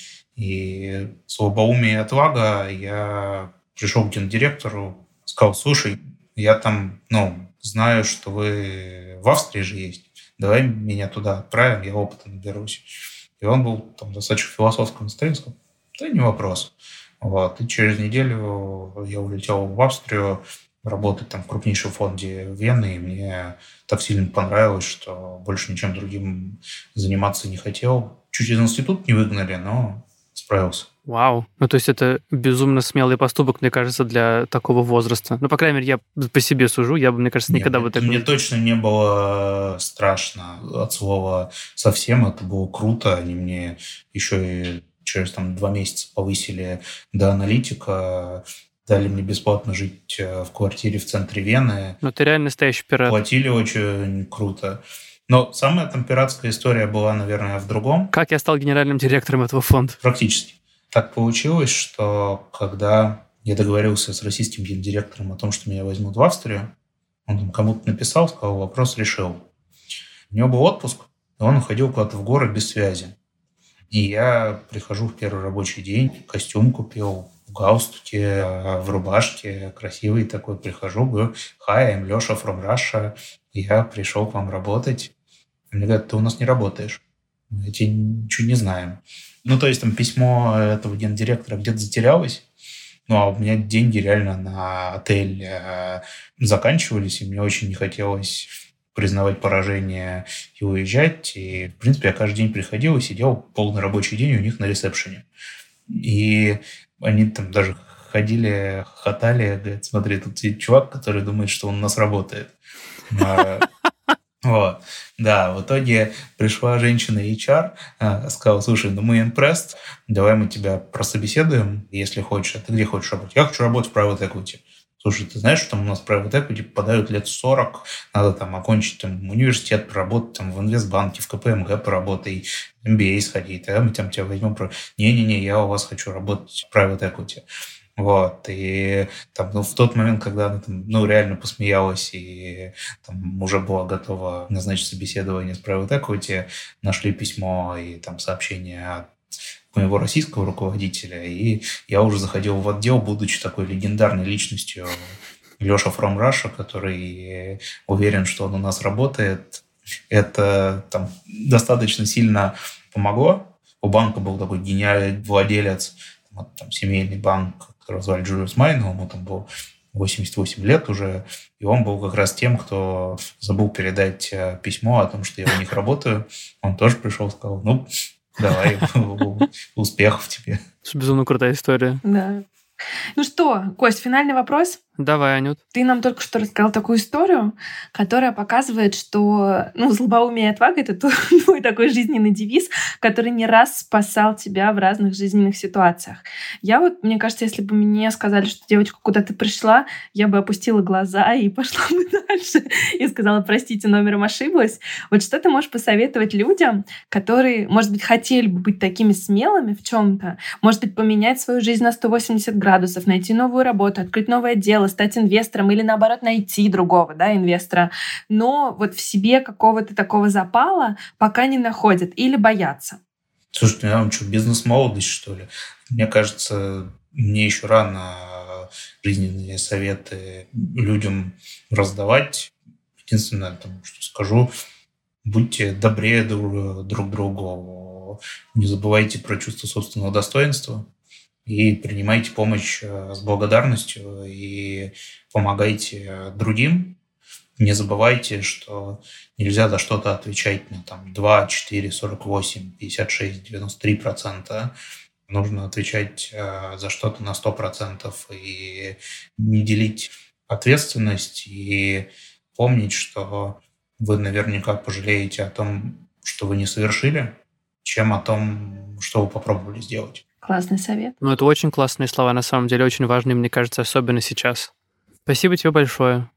И слабоумие и отвага я пришел к гендиректору, сказал, слушай, я там, ну, знаю, что вы в Австрии же есть. Давай меня туда отправим, я опыта наберусь. И он был там достаточно философском настроении, сказал, да не вопрос. Вот. И через неделю я улетел в Австрию работать там в крупнейшем фонде Вены, и мне так сильно понравилось, что больше ничем другим заниматься не хотел. Чуть из института не выгнали, но справился. Вау. Ну, то есть это безумно смелый поступок, мне кажется, для такого возраста. Ну, по крайней мере, я по себе сужу, я бы, мне кажется, никогда Нет, бы так... Мне точно не было страшно от слова совсем. Это было круто. Они мне еще и через там, два месяца повысили до аналитика, дали мне бесплатно жить э, в квартире в центре Вены. Ну, ты реально настоящий пират. Платили очень круто. Но самая там пиратская история была, наверное, в другом. Как я стал генеральным директором этого фонда? Практически. Так получилось, что когда я договорился с российским гендиректором о том, что меня возьмут в Австрию, он там кому-то написал, сказал, вопрос решил. У него был отпуск, и он уходил куда-то в горы без связи. И я прихожу в первый рабочий день, костюм купил, в галстуке, в рубашке, красивый такой, прихожу, говорю, hi, I'm Леша from Russia, я пришел к вам работать. Говорят, ты у нас не работаешь. Мы тебя ничего не знаем. Ну, то есть там письмо этого гендиректора где-то затерялось, ну, а у меня деньги реально на отель э, заканчивались, и мне очень не хотелось признавать поражение и уезжать. И, в принципе, я каждый день приходил и сидел полный рабочий день у них на ресепшене. И они там даже ходили, хохотали, говорят, смотри, тут сидит чувак, который думает, что он у нас работает. Вот, да, в итоге пришла женщина HR, э, сказала, слушай, ну мы impressed, давай мы тебя прособеседуем, если хочешь. А ты где хочешь работать? Я хочу работать в private equity. Слушай, ты знаешь, что там у нас private equity попадают лет 40, надо там окончить там, университет, проработать там в инвестбанке, в КПМГ поработать, MBA сходить, да, мы там тебя возьмем. Не-не-не, я у вас хочу работать в private equity. Вот, и там, ну, в тот момент, когда она там, ну, реально посмеялась и там уже была готова назначить собеседование с Private Equity, нашли письмо и там сообщение от моего российского руководителя, и я уже заходил в отдел, будучи такой легендарной личностью Леша From Russia, который уверен, что он у нас работает. Это там достаточно сильно помогло. У банка был такой гениальный владелец, там, семейный банк, которого звали Джулиус Майнл, ему там был 88 лет уже, и он был как раз тем, кто забыл передать э, письмо о том, что я у них работаю. Он тоже пришел и сказал, ну, давай, успехов тебе. Безумно крутая история. Да. Ну что, Кость, финальный вопрос? Давай, Анют. Ты нам только что рассказал такую историю, которая показывает, что ну, злобоумие и отвага — это твой такой жизненный девиз, который не раз спасал тебя в разных жизненных ситуациях. Я вот, мне кажется, если бы мне сказали, что девочка куда-то пришла, я бы опустила глаза и пошла бы дальше и сказала, простите, номером ошиблась. Вот что ты можешь посоветовать людям, которые, может быть, хотели бы быть такими смелыми в чем то может быть, поменять свою жизнь на 180 градусов, найти новую работу, открыть новое дело, дело, стать инвестором или наоборот найти другого да, инвестора, но вот в себе какого-то такого запала пока не находят или боятся. Слушайте, вам что, бизнес-молодость, что ли? Мне кажется, мне еще рано жизненные советы людям раздавать. Единственное, там, что скажу, будьте добрее друг другу, не забывайте про чувство собственного достоинства, и принимайте помощь э, с благодарностью и помогайте другим. Не забывайте, что нельзя за что-то отвечать на там, 2, 4, 48, 56, 93 процента. Нужно отвечать э, за что-то на 100 процентов и не делить ответственность и помнить, что вы наверняка пожалеете о том, что вы не совершили, чем о том, что вы попробовали сделать. Классный совет. Ну, это очень классные слова, на самом деле, очень важные, мне кажется, особенно сейчас. Спасибо тебе большое.